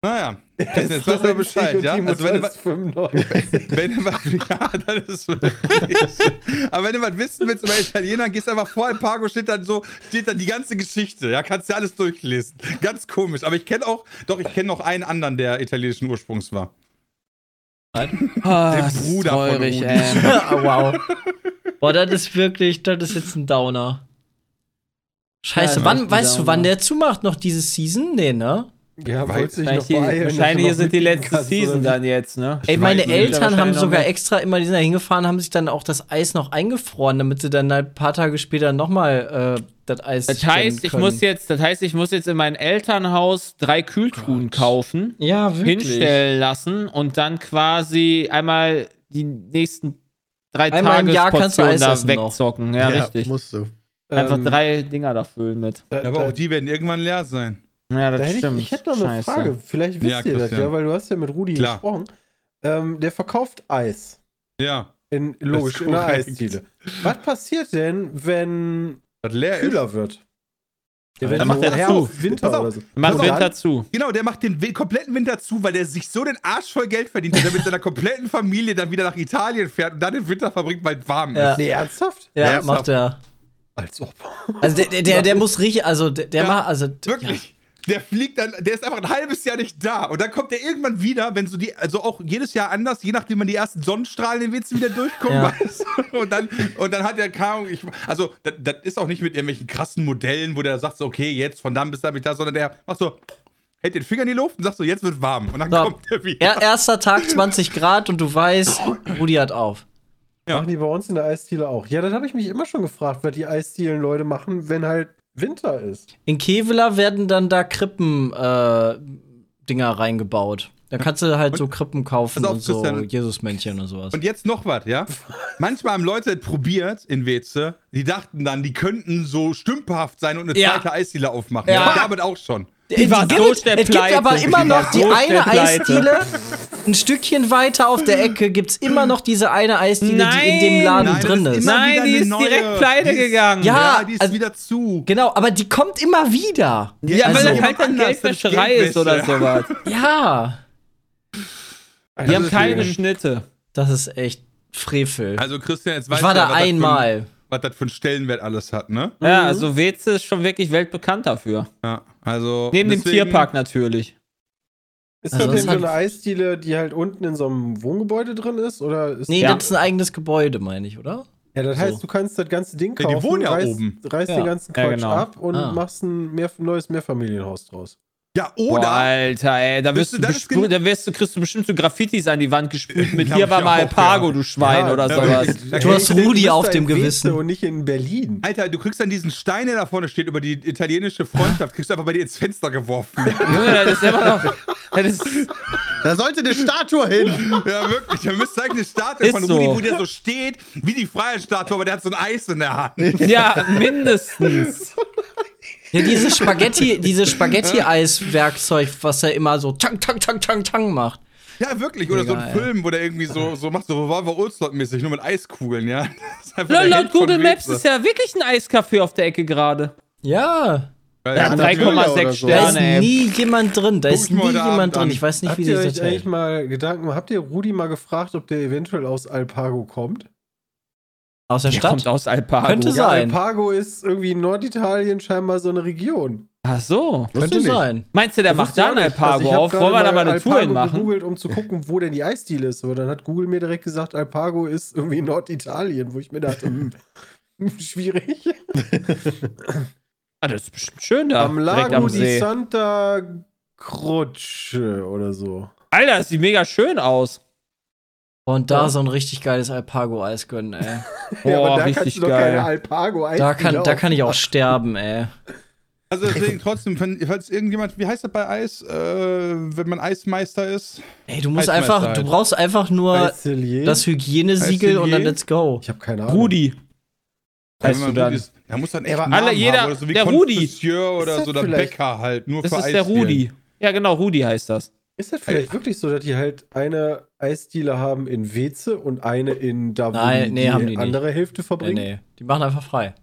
Naja, jetzt weißt du Bescheid, ja? Also wenn du, *laughs* was- 95. wenn du was, ja, das ist wirklich. Aber wenn du was wissen willst über Italiener, gehst einfach vor Alpago, steht dann so, steht dann die ganze Geschichte, ja, kannst du alles durchlesen. Ganz komisch. Aber ich kenne auch, doch, ich kenne noch einen anderen, der italienischen Ursprungs war. *laughs* Ah, Der Bruder von traurig, Rudi. ey. *laughs* wow. Boah, das ist wirklich, das ist jetzt ein Downer. Scheiße, Ja, wann, weißt du, wann der zumacht noch diese Season? Nee, ne? Ja, Wahrscheinlich, die, wahrscheinlich noch sind die letzte Season dann jetzt, ne? Ey, meine. Eltern haben sogar extra immer, die sind da hingefahren, haben sich dann auch das Eis noch eingefroren, damit sie dann halt ein paar Tage später nochmal äh, das Eis Das heißt, ich muss jetzt, das heißt, ich muss jetzt in mein Elternhaus drei Kühltruhen kaufen, ja, wirklich. hinstellen lassen und dann quasi einmal die nächsten drei Einmal im Jahr kannst du Eis da noch. wegzocken. Ja, richtig. musst du. Einfach Ähm, drei Dinger da füllen mit. Ja, aber auch die werden irgendwann leer sein. Ja, das da hätte ich, stimmt. ich hätte noch eine Scheiße. Frage. Vielleicht wisst Ja, ihr das Christian. ja, weil du hast ja mit Rudi Klar. gesprochen. Ähm, der verkauft Eis. Ja. In, logisch, in der korrekt. Eisdiele. Was passiert denn, wenn Das leer ist. kühler wird? Der Dann macht er her zu. Winter auf. oder so. Macht Winter zu. Genau, der macht den kompletten Winter zu, weil der sich so den Arsch voll Geld verdient, dass er mit seiner kompletten Familie dann wieder nach Italien fährt und dann den Winter verbringt, weil es warm Ja. ist. Nee, ernsthaft? Ja, Ernsthaft? macht er. Als ob. Also der, der, der, der muss richtig, also der, der Ja, macht, also Wirklich. Der fliegt dann, der ist einfach ein halbes Jahr nicht da. Und dann kommt er irgendwann wieder, wenn so die, also auch jedes Jahr anders, je nachdem man die ersten Sonnenstrahlen in den Witz wieder durchkommen Ja. weiß. Und dann, und dann hat er Ahnung, ich, also das, das ist auch nicht mit irgendwelchen krassen Modellen, wo der sagt so, okay, jetzt von dann bis da bin ich da, sondern der macht so, hält den Finger in die Luft und sagt so, jetzt wird warm. Und dann So. kommt er wieder. Ja, erster Tag 20 Grad und du weißt, Rudi hat auf. Ja. Machen die bei uns in der Eisdiele auch. Ja, das habe ich mich immer schon gefragt, was die Eisdielen-Leute machen, wenn halt Winter ist. In Kevela werden dann da Krippen-Dinger reingebaut. Da kannst du halt so Krippen kaufen auf, und so. Jesusmännchen und sowas. Und jetzt noch was, ja? *laughs* Manchmal haben Leute probiert in Weze, die dachten dann, die könnten so stümperhaft sein und eine Ja. zweite Eisdiele aufmachen. Ja. Ja. Damit auch schon. Die war es so gibt, es gibt aber immer Die noch war die so eine. Eisdiele. *laughs* Ein Stückchen weiter auf der Ecke gibt es immer noch diese eine Eisdiele, die in dem Nein. Laden Nein, drin ist ist. Nein, die ist neue. direkt pleite Die ist- gegangen. Ja, Ja, die ist also- wieder zu. Genau, aber die kommt immer wieder. Ja, Also- weil das halt dann Geldwäscherei ist oder sowas. Ja, Die haben Also, keine die- Schnitte. das ist echt Frevel. Also Christian, jetzt weißt ich war da was das für ein- einmal. was das für einen Stellenwert alles hat, ne? Ja, also Weze ist schon wirklich weltbekannt dafür. Ja, also Neben dem deswegen- Tierpark natürlich. Ist Also das denn so eine Eisdiele, die halt unten in so einem Wohngebäude drin ist? Oder ist Nee, Ja. das ist ein eigenes Gebäude, meine ich, oder? ja, das so. heißt, du kannst das ganze Ding Ja, die kaufen, wohnen ja reißt, oben. reißt Ja. den ganzen Ja, Quatsch genau. ab und Ah. machst ein mehr, neues Mehrfamilienhaus draus. Ja, Boah, oder Alter, ey, da wirst du, besprüht, da wirst du, kriegst du bestimmt so Graffitis an die Wand gesprüht mit hier war mal Alpago, ja. du Schwein Ja, oder sowas. Du hast Rudi auf dem Gewissen. Und nicht in Berlin. Alter, du kriegst dann diesen Stein, der da vorne steht, über die italienische Freundschaft, kriegst du einfach bei dir ins Fenster geworfen. *laughs* Junge, das ist immer noch. Das ist, Da sollte eine Statue hin. ja, wirklich. Da müsste eigentlich eine Statue Ist von so. Rudi, wo der so steht, wie die Freiheitsstatue, aber der hat so ein Eis in der Hand. ja, mindestens. *laughs* Ja, dieses *laughs* Spaghetti, dieses Spaghetti-Eis-Werkzeug, was er immer so tang, tang, tang, tang, tang macht. Ja, wirklich. Oder so ein Egal. Film, wo der irgendwie so, so macht, so Revolver Oldslot-mäßig, nur mit Eiskugeln, ja. *laughs* Das ist einfach Laut, Google Maps ist ja wirklich ein Eiscafé auf der Ecke gerade. Ja, Ja, Ja, ja, natürlich. 3,6 oder so. da ist Sterne, ey. nie jemand drin. Da Guck ist nie Abend jemand drin. an. Ich weiß nicht, Habt wie euch das eigentlich mal Gedanken, habt ihr Rudi mal gefragt, ob der eventuell aus Alpago kommt? Aus der Der Stadt? kommt aus Alpago. Könnte Ja, sein. Alpago ist irgendwie in Norditalien scheinbar so eine Region. Ach so. Könnte sein. Meinst du, der Das macht ich da ein. Also Alpago ich hab auf? gerade Wollen wir da mal eine Tour Alpago hinmachen? gegoogelt, um zu gucken, wo denn die Eisdiele ist. Aber dann hat Google mir direkt gesagt, Alpago ist irgendwie in Norditalien, wo ich mir dachte, hm, schwierig. *laughs* Ah, das ist bestimmt schön da. am Lago am di See. Santa Croce oder so. Alter, das sieht mega schön aus. Und da Ja. so ein richtig geiles Alpago-Eis gönnen, ey. *laughs* ja, Boah, aber da richtig kannst du doch geil. keine alpago Da kann, da kann ich auch sterben, ey. Also deswegen trotzdem, wenn, falls irgendjemand, wie heißt das bei Eis, äh, wenn man Eismeister ist? Ey, du musst einfach, du brauchst einfach nur Eiselier? das Hygienesiegel und dann Eiselier? let's go. ich habe keine Ahnung. Rudi. Heißt du dann? Rudi ist- Der muss dann echt Ja, alle- jeder- haben, oder so wie der Rudi. Oder das so, der vielleicht- Bäcker halt, nur Das für ist der. Rudi. Ja, genau, Rudi heißt das. Ist das vielleicht wirklich so, dass die halt eine Eisdiele haben in Weze und eine in da, wo Nein, die, nee, die haben die nicht. andere Hälfte Nee, verbringen? nee. Die machen einfach frei.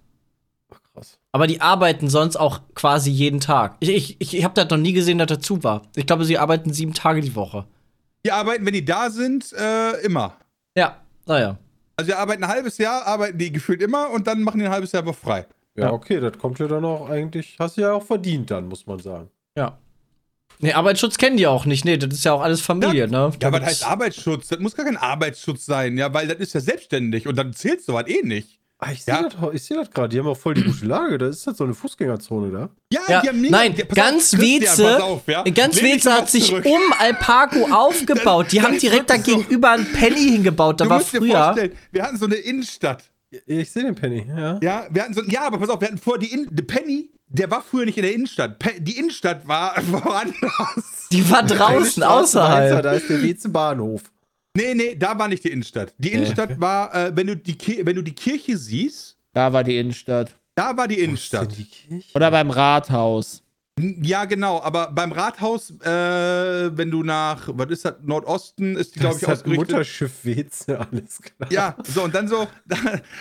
Ach, krass. Aber die arbeiten sonst auch quasi jeden Tag. Ich, ich, ich, habe das noch nie gesehen, dass das zu war. Ich glaube, sie arbeiten sieben Tage die Woche. Die arbeiten, wenn die da sind, äh, immer. Ja, naja. Also die arbeiten ein halbes Jahr, arbeiten die gefühlt immer und dann machen die ein halbes Jahr aber frei. Ja, Ja. okay, das kommt ja dann auch eigentlich, hast du ja auch verdient dann, muss man sagen. Ja. Nee, Arbeitsschutz kennen die auch nicht. Nee, das ist ja auch alles Familie, ne? Ja, aber Damit- das heißt Arbeitsschutz. Das muss gar kein Arbeitsschutz sein, ja, weil das ist ja selbstständig und dann zählt sowas eh nicht. Ah, ich sehe Ja. das, seh das gerade, die haben auch voll die gute Lage, da ist das so eine Fußgängerzone da. Ja, Ja, die haben mega- nein, die- ganz auf, Christian, Weze, auf, ja? ganz Lehn Weze hat sich zurück. um Alpago *laughs* aufgebaut. Die Das haben direkt da wirklich so. gegenüber ein Penny hingebaut. Da Du war musst dir früher. vorstellen, wir hatten so eine Innenstadt. Ich sehe den Penny, ja. Ja, wir hatten so, ja, aber pass auf, wir hatten vorher die In der Penny, der war früher nicht in der Innenstadt. Die Innenstadt war *laughs* woanders. Die war draußen, außerhalb. Da ist der Weze Bahnhof. Nee, nee, da war nicht die Innenstadt. Die Innenstadt war, äh, wenn, du die Ki- wenn du die Kirche siehst, Da war die Innenstadt. da war die Innenstadt. Die? Oder beim Rathaus. Ja, genau, aber beim Rathaus, äh, wenn du nach, was ist das, Nordosten, ist die, glaube ich, das ausgerichtet. Mutterschiff Weze, alles klar. Ja, so, und dann so, *laughs* da,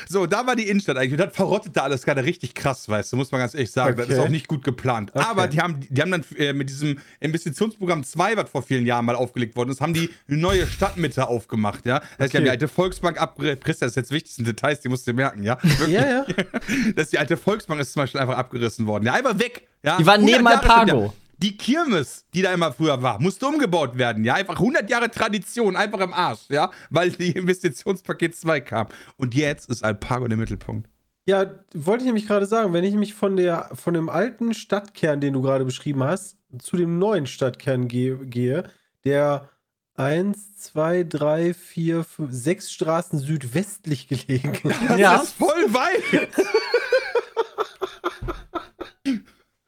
so, da war die Innenstadt eigentlich. Und das verrottet da alles gerade richtig krass, weißt du, muss man ganz ehrlich sagen. Das Okay. ist auch nicht gut geplant. Okay. Aber die haben, die haben dann äh, mit diesem Investitionsprogramm 2, was vor vielen Jahren mal aufgelegt worden ist, haben die eine neue Stadtmitte aufgemacht, ja. Das heißt, die haben die Okay. alte Volksbank abgerissen. Das ist jetzt wichtigsten Details, die musst du dir merken, ja. *laughs* Wirklich. Ja, ja. *laughs* Dass die alte Volksbank ist zum Beispiel einfach abgerissen worden. Ja, einfach weg. Ja? Die war 100 neben Alpago. Die Kirmes, die da immer früher war, musste umgebaut werden, ja. Einfach 100 Jahre Tradition, einfach im Arsch, ja. Weil die Investitionspaket 2 kam. Und jetzt ist Alpago der Mittelpunkt. Ja, wollte ich nämlich gerade sagen, wenn ich mich von, der, von dem alten Stadtkern, den du gerade beschrieben hast, zu dem neuen Stadtkern gehe, gehe der 1, 2, 3, 4, 5, 6 Straßen südwestlich gelegen ist. Das Ja. ist voll weit.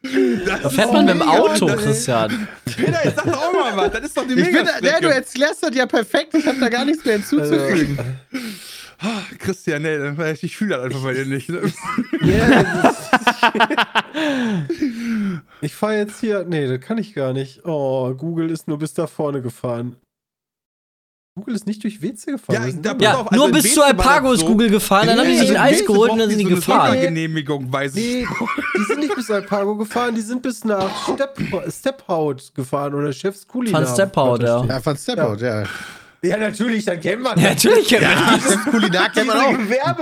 Da fährt man mit dem Auto, Christian. Peter, jetzt sag doch auch mal was. Das ist doch die Ich bin, ja, du erklärst das ja perfekt. Ich habe da gar nichts mehr hinzuzufügen. Ah, Christian, nee, ich fühle das einfach bei dir nicht. ne? Das ist- ich fahre jetzt hier. Nee, das kann ich gar nicht. Oh, Google ist nur bis da vorne gefahren. Google ist nicht durch Weze gefahren. Ja, da- Ja, auf, also nur bis zu war Alpago das ist so. Google gefahren, dann haben die sich ein in Eis geholt und dann sind die so gefahren. Sondergenehmigung, weiß ich. Nee, die sind nicht bis Alpago gefahren, die sind bis nach Stepp, Stephaut gefahren oder Chefs Kulinar. Van Stephaut, ja. Ja, von Stepout, ja. Ja, natürlich, dann kennen wir Ja, natürlich. Ja. Chefs Kulinar kennt man auch.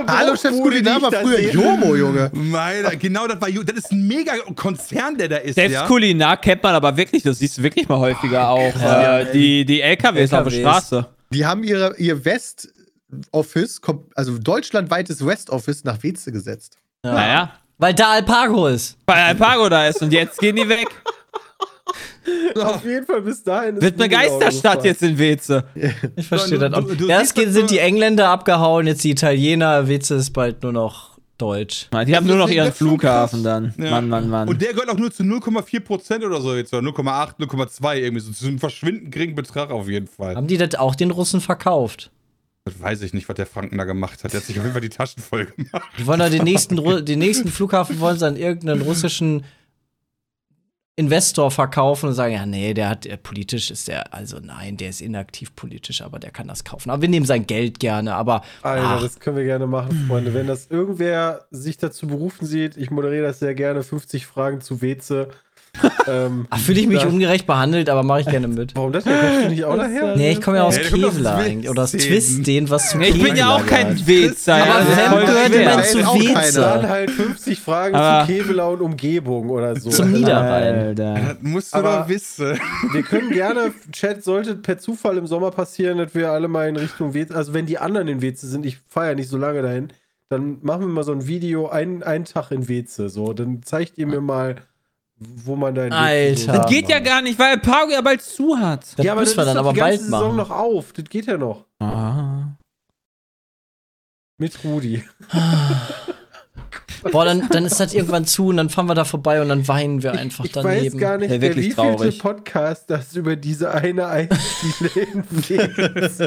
Hallo, Chefs Kulinar war früher. Jomo, Junge. Meine, genau, das war das ist ein mega Konzern, der da ist, Selbst ja. Kulinar kennt man aber wirklich, das siehst du wirklich mal häufiger auch. Ja. äh, die, die LKWs, auf der LKWs. Straße. Die haben ihre, ihr West-Office, kom- also deutschlandweites West-Office nach Weze gesetzt. Naja, Weil da Alpago ist. weil Alpago da ist und jetzt gehen die weg. *laughs* Auf jeden Fall bis dahin. ist Wird eine Geisterstadt jetzt in Weze. Ich verstehe Du- das auch. du- du Erst sind die Engländer abgehauen, jetzt die Italiener. Witze ist bald nur noch Deutsch. Die haben nur noch ihren Flughafen dann. Ja. Mann, Mann, Mann. Und der gehört auch nur zu 0,4 Prozent oder so jetzt, oder 0,8, 0,2 irgendwie so. Zu einem verschwindend geringen Betrag auf jeden Fall. Haben die das auch den Russen verkauft? Das weiß ich nicht, was der Franken da gemacht hat. Der hat sich auf jeden Fall die Taschen voll gemacht. Die wollen da den nächsten, Ru- den nächsten Flughafen wollen sie an irgendeinen russischen Investor verkaufen und sagen, ja, nee, der hat, äh, politisch ist der, also nein, der ist inaktiv politisch, aber der kann das kaufen. Aber wir nehmen sein Geld gerne, aber Alter, ach, das können wir gerne machen, Freunde. Wenn das irgendwer sich dazu berufen sieht, ich moderiere das sehr gerne, 50 Fragen zu Weze. Ähm, ach, fühle ich mich ungerecht behandelt, aber mache ich gerne mit. *laughs* warum das denn? Kommst du nicht auch daher? Nee, ich komme ja aus aus Kevlar eigentlich. Oder aus Twisten. Was zu Nee, ich bin ja auch Kevlar kein ja, Aber das wem voll gehört man zu keiner. Dann Weze? halt 50 Fragen Aber- zu Kevela und Umgebung oder so. Zum Niederrhein. Alter. Das musst du Aber- doch wissen. Wir können *laughs* gerne, Chat, sollte per Zufall im Sommer passieren, dass wir alle mal in Richtung Weze, also wenn die anderen in Weze sind, ich fahre ja nicht so lange dahin, dann machen wir mal so ein Video, einen, einen Tag in Weze, so, dann zeigt ihr mir mal, wo man da in Weze so Alter. Das geht ja gar nicht, weil Alpago ja bald zu hat. Das ja, aber müssen das wir ist dann aber die ganze bald Saison machen. noch auf, das geht ja noch. Ah. Mit Rudi. Boah, dann, dann ist das irgendwann zu und dann fahren wir da vorbei und dann weinen wir einfach ich daneben. weiß gar nicht, Ja, der wirklich wievielte traurig. Podcast das über diese eine Eisdiele *laughs* in *laughs* ist.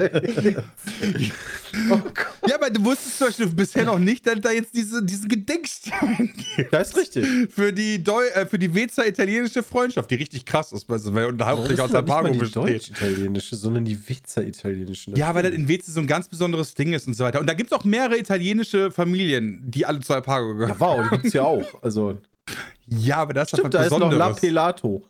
Oh. Ja, aber du wusstest zum Beispiel bisher noch nicht, dass da jetzt diese, diesen Gedenkstein gibt. Das ist richtig. Für die, Deu äh, für die Wezer italienische Freundschaft, die richtig krass ist, weil sie hauptsächlich ist aus nicht Alpago die besteht. deutsch-italienische, sondern die Witzer-italienische. Ja, weil das in Weze so ein ganz besonderes Ding ist und so weiter. Und da gibt es auch mehrere italienische Familien, die alle zu Alpago gehören. Ja, wow, die gibt's ja auch. Also, Ja, aber das ist stimmt, was da ist noch La. Pelato.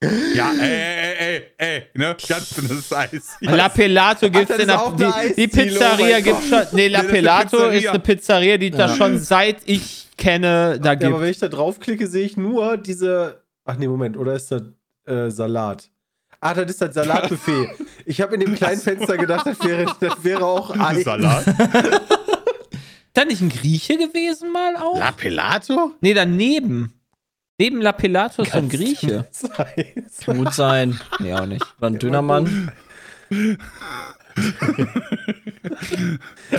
Ja, ey, ey, ey, ey, ne? Ganz dünnes Eis. La Pelato gibt's das in ist der auch die, die Pizzeria oh gibt's schon. Nee, La Nee, das ist eine Pelato ist Pizzeria. eine Pizzeria, die da schon seit ich kenne, da Ja, aber gibt. wenn ich da draufklicke, sehe ich nur diese. Ach nee, Moment, oder ist das äh, Salat? Ah, das ist das Salatbuffet. *laughs* Ich habe in dem kleinen Fenster gedacht, das wäre, das wäre auch Ei. Salat. *laughs* da nicht ein Grieche gewesen mal auch? La Pelato? Nee, daneben. Neben La Pelato ist so ein Grieche. Sei- Gut sein. Nee, auch nicht. War ein Dönermann. *laughs*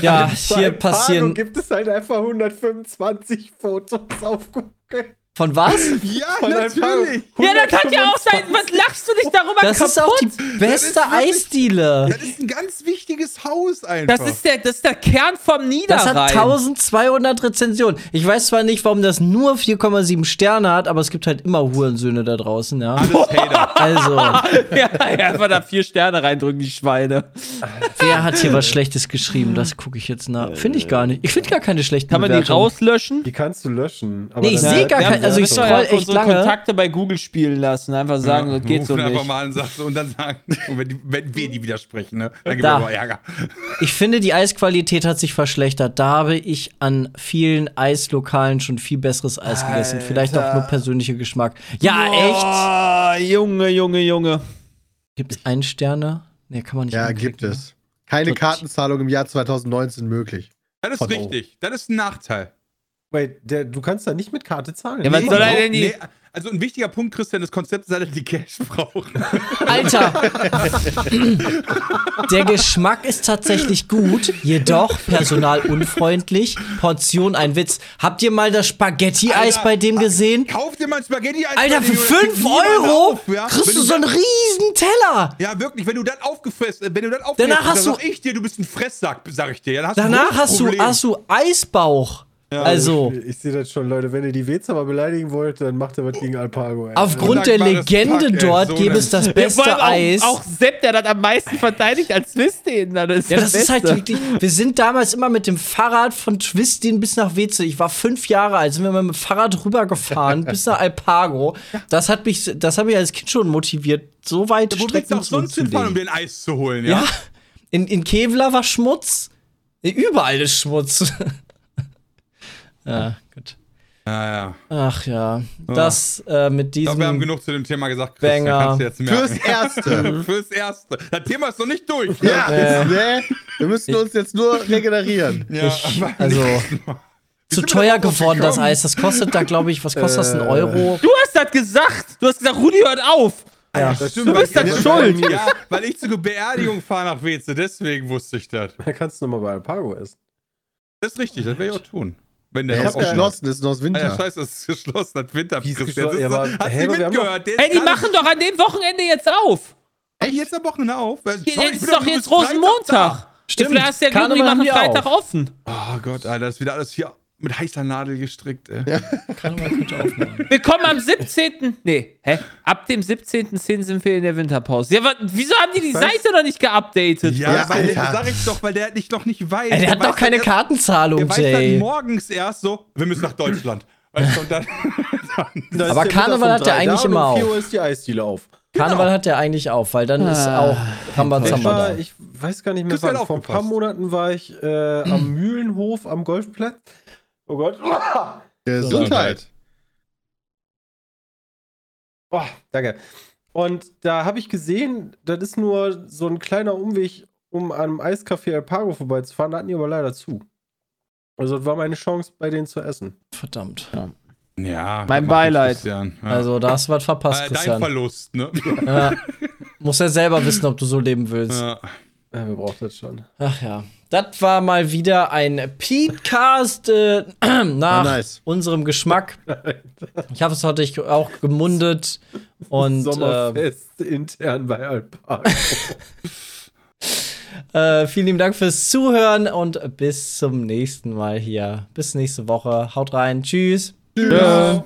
ja, Bei hier passieren. gibt es halt einfach 125 Fotos auf Google. Von was? *laughs* Ja, Von natürlich. Ja, das kann ja auch sein. Was lachst du dich darüber Das kaputt? ist auch die beste Das Eisdiele. Das ist ein ganz wichtiger riesiges Haus einfach. Das ist der, das ist der Kern vom Das Niederrhein. hat 1200 Rezensionen. Ich weiß zwar nicht, warum das nur 4,7 Sterne hat, aber es gibt halt immer Hurensöhne da draußen, ja. Alles Hater. *laughs* Also, *laughs* ja, einfach da vier Sterne reindrücken, die Schweine. wer hat hier was Schlechtes geschrieben? Das gucke ich jetzt nach. Finde ich gar nicht. Ich finde gar keine schlechten Kann man die rauslöschen? Die kannst du löschen. aber Nee, ich sehe gar Wir kein- haben- also ich wir müssen scroll ja echt unsere lange. Kontakte bei Google spielen lassen. Einfach sagen, das geht so Rufen einfach nicht. mal an und, sagst, und dann sagen, und wenn, die, wenn wir die widersprechen, ne? Dann gibt Da. es aber Ärger. Ich finde, die Eisqualität hat sich verschlechtert. Da habe ich an vielen Eislokalen schon viel besseres Eis gegessen. Vielleicht auch nur persönlicher Geschmack. Ja, echt? echt? Junge, Junge, Junge. Gibt es einen Sterne? Nee, kann man nicht. Ja, anklicken, gibt ne? es. Keine Tot. Kartenzahlung im Jahr 2019 möglich. Das ist Von- richtig. Das ist ein Nachteil. Wait, der, du kannst da nicht mit Karte zahlen. Ja, was soll er denn die- Nee, also ein wichtiger Punkt, Christian, das Konzept ist, dass die Cash brauchen. *laughs* Alter! Der Geschmack ist tatsächlich gut, jedoch personalunfreundlich. Portion ein Witz. Habt ihr mal das Spaghetti-Eis bei dem gesehen? Kauf dir mal ein Spaghetti eis Alter, für 5 Euro kriegst du so einen riesen Teller. Ja, wirklich, wenn du dann aufgefressen, wenn du dann aufgefressen Danach hast dann du- sag ich dir, du bist ein Fresssack, sag ich dir. Ja, dann hast Danach hast du, hast du Eisbauch. Also, Ich, ich sehe das schon, Leute. Wenn ihr die Weza mal beleidigen wollt, dann macht ihr was gegen Alpago. ey. aufgrund der Legende Pack, dort so gäbe es das Ja, beste allem Eis. Auch, auch Sepp, der das am meisten verteidigt als Twistin. Das ist Ja, das das ist halt wirklich. Wir sind damals immer mit dem Fahrrad von Twistin bis nach Weze. Ich war fünf Jahre alt, sind wir mal mit dem Fahrrad rübergefahren *laughs* bis nach Alpago. Das hat mich, das hat mich als Kind schon motiviert, so weite Wo willst du Strecken auch sonst hinfahren, um den Eis zu holen, ja? Ja, in, in Kevlar war Schmutz. Überall ist Schmutz. Ja, gut. Ja, ja. Ach ja, das äh, mit Ich glaube, wir haben diesem. genug zu dem Thema gesagt, Christian. Banger. Kannst du jetzt merken. Fürs *laughs* Erste. Fürs Erste. Das Thema ist noch nicht durch. ja, Äh. ne? Wir müssen uns jetzt nur regenerieren. Ja, Ich, also, zu teuer geworden, das? Eis. Das kostet da, glaube ich, was kostet das? Ein Äh, Euro? Du hast das gesagt. Du hast gesagt, Rudi, hört auf. Ja, das stimmt, Du bist dann ich- schuld. Ja, weil ich zur Beerdigung fahre nach Weze, deswegen wusste ich das. Da kannst du nochmal bei Alpago essen. Das ist richtig, das werde ich auch tun. Wenn der Der noch ist hat. geschlossen, ist noch das Ah, ja, Winter. scheiße, es ist geschlossen, hat Winter. Wie ist geschlossen? Ja, Hast hä, du mitgehört? Ey, die machen doch an dem Wochenende jetzt auf. Ey, jetzt am Wochenende auf. Sorry, jetzt ist doch jetzt Rosenmontag. Stimmt, Vielleicht hast du ja Glück, die machen Freitag auch. offen. Oh Gott, Alter, das ist wieder alles hier mit heißer Nadel gestrickt, ey. *laughs* Karneval könnte aufmachen. Wir kommen am 17. Nee, hä? Ab dem 17.10. sind wir in der Winterpause. Ja, wieso haben die die Was? Seite noch nicht geupdatet? Ja, Ja, weil, Alter. sag ich doch, weil der dich noch nicht weiß. Ey, der hat doch keine dann erst- Kartenzahlung, Der weiß dann Jay. morgens erst so, wir müssen nach Deutschland. Weißt du, und dann, *laughs* dann Da ist Aber der Karneval hat um der eigentlich da immer um 4 auf. Uhr ist die Eisdiele auf. Karneval hat der eigentlich auf, weil dann ist Ah. auch Rambazamba da. ich weiß gar nicht mehr, wann. Vor ein paar. Monaten war ich äh, am Mühlenhof am Golfplatz. Oh Gott. *laughs* Gesundheit. Oh, danke. Und da habe ich gesehen, das ist nur so ein kleiner Umweg, um an einem Eiscafé Alpago vorbeizufahren. Da hatten die aber leider zu. Also das war meine Chance, bei denen zu essen. Verdammt. ja, Mein mach Beileid. Ja. Also, da hast du was verpasst, äh, dein Christian. Verlust, ne? Ja. Muss ja selber wissen, ob du so leben willst. Ja. Ja, wir brauchen das schon. Ach ja. Das war mal wieder ein Podcast äh, *clears throat* nach Ah, nice. unserem Geschmack. Ich habe es heute ich auch gemundet. Und äh, *laughs* Sommerfest intern bei Alpago. *laughs* äh, vielen lieben Dank fürs Zuhören und bis zum nächsten Mal hier. Bis nächste Woche. Haut rein. Tschüss. Tschö.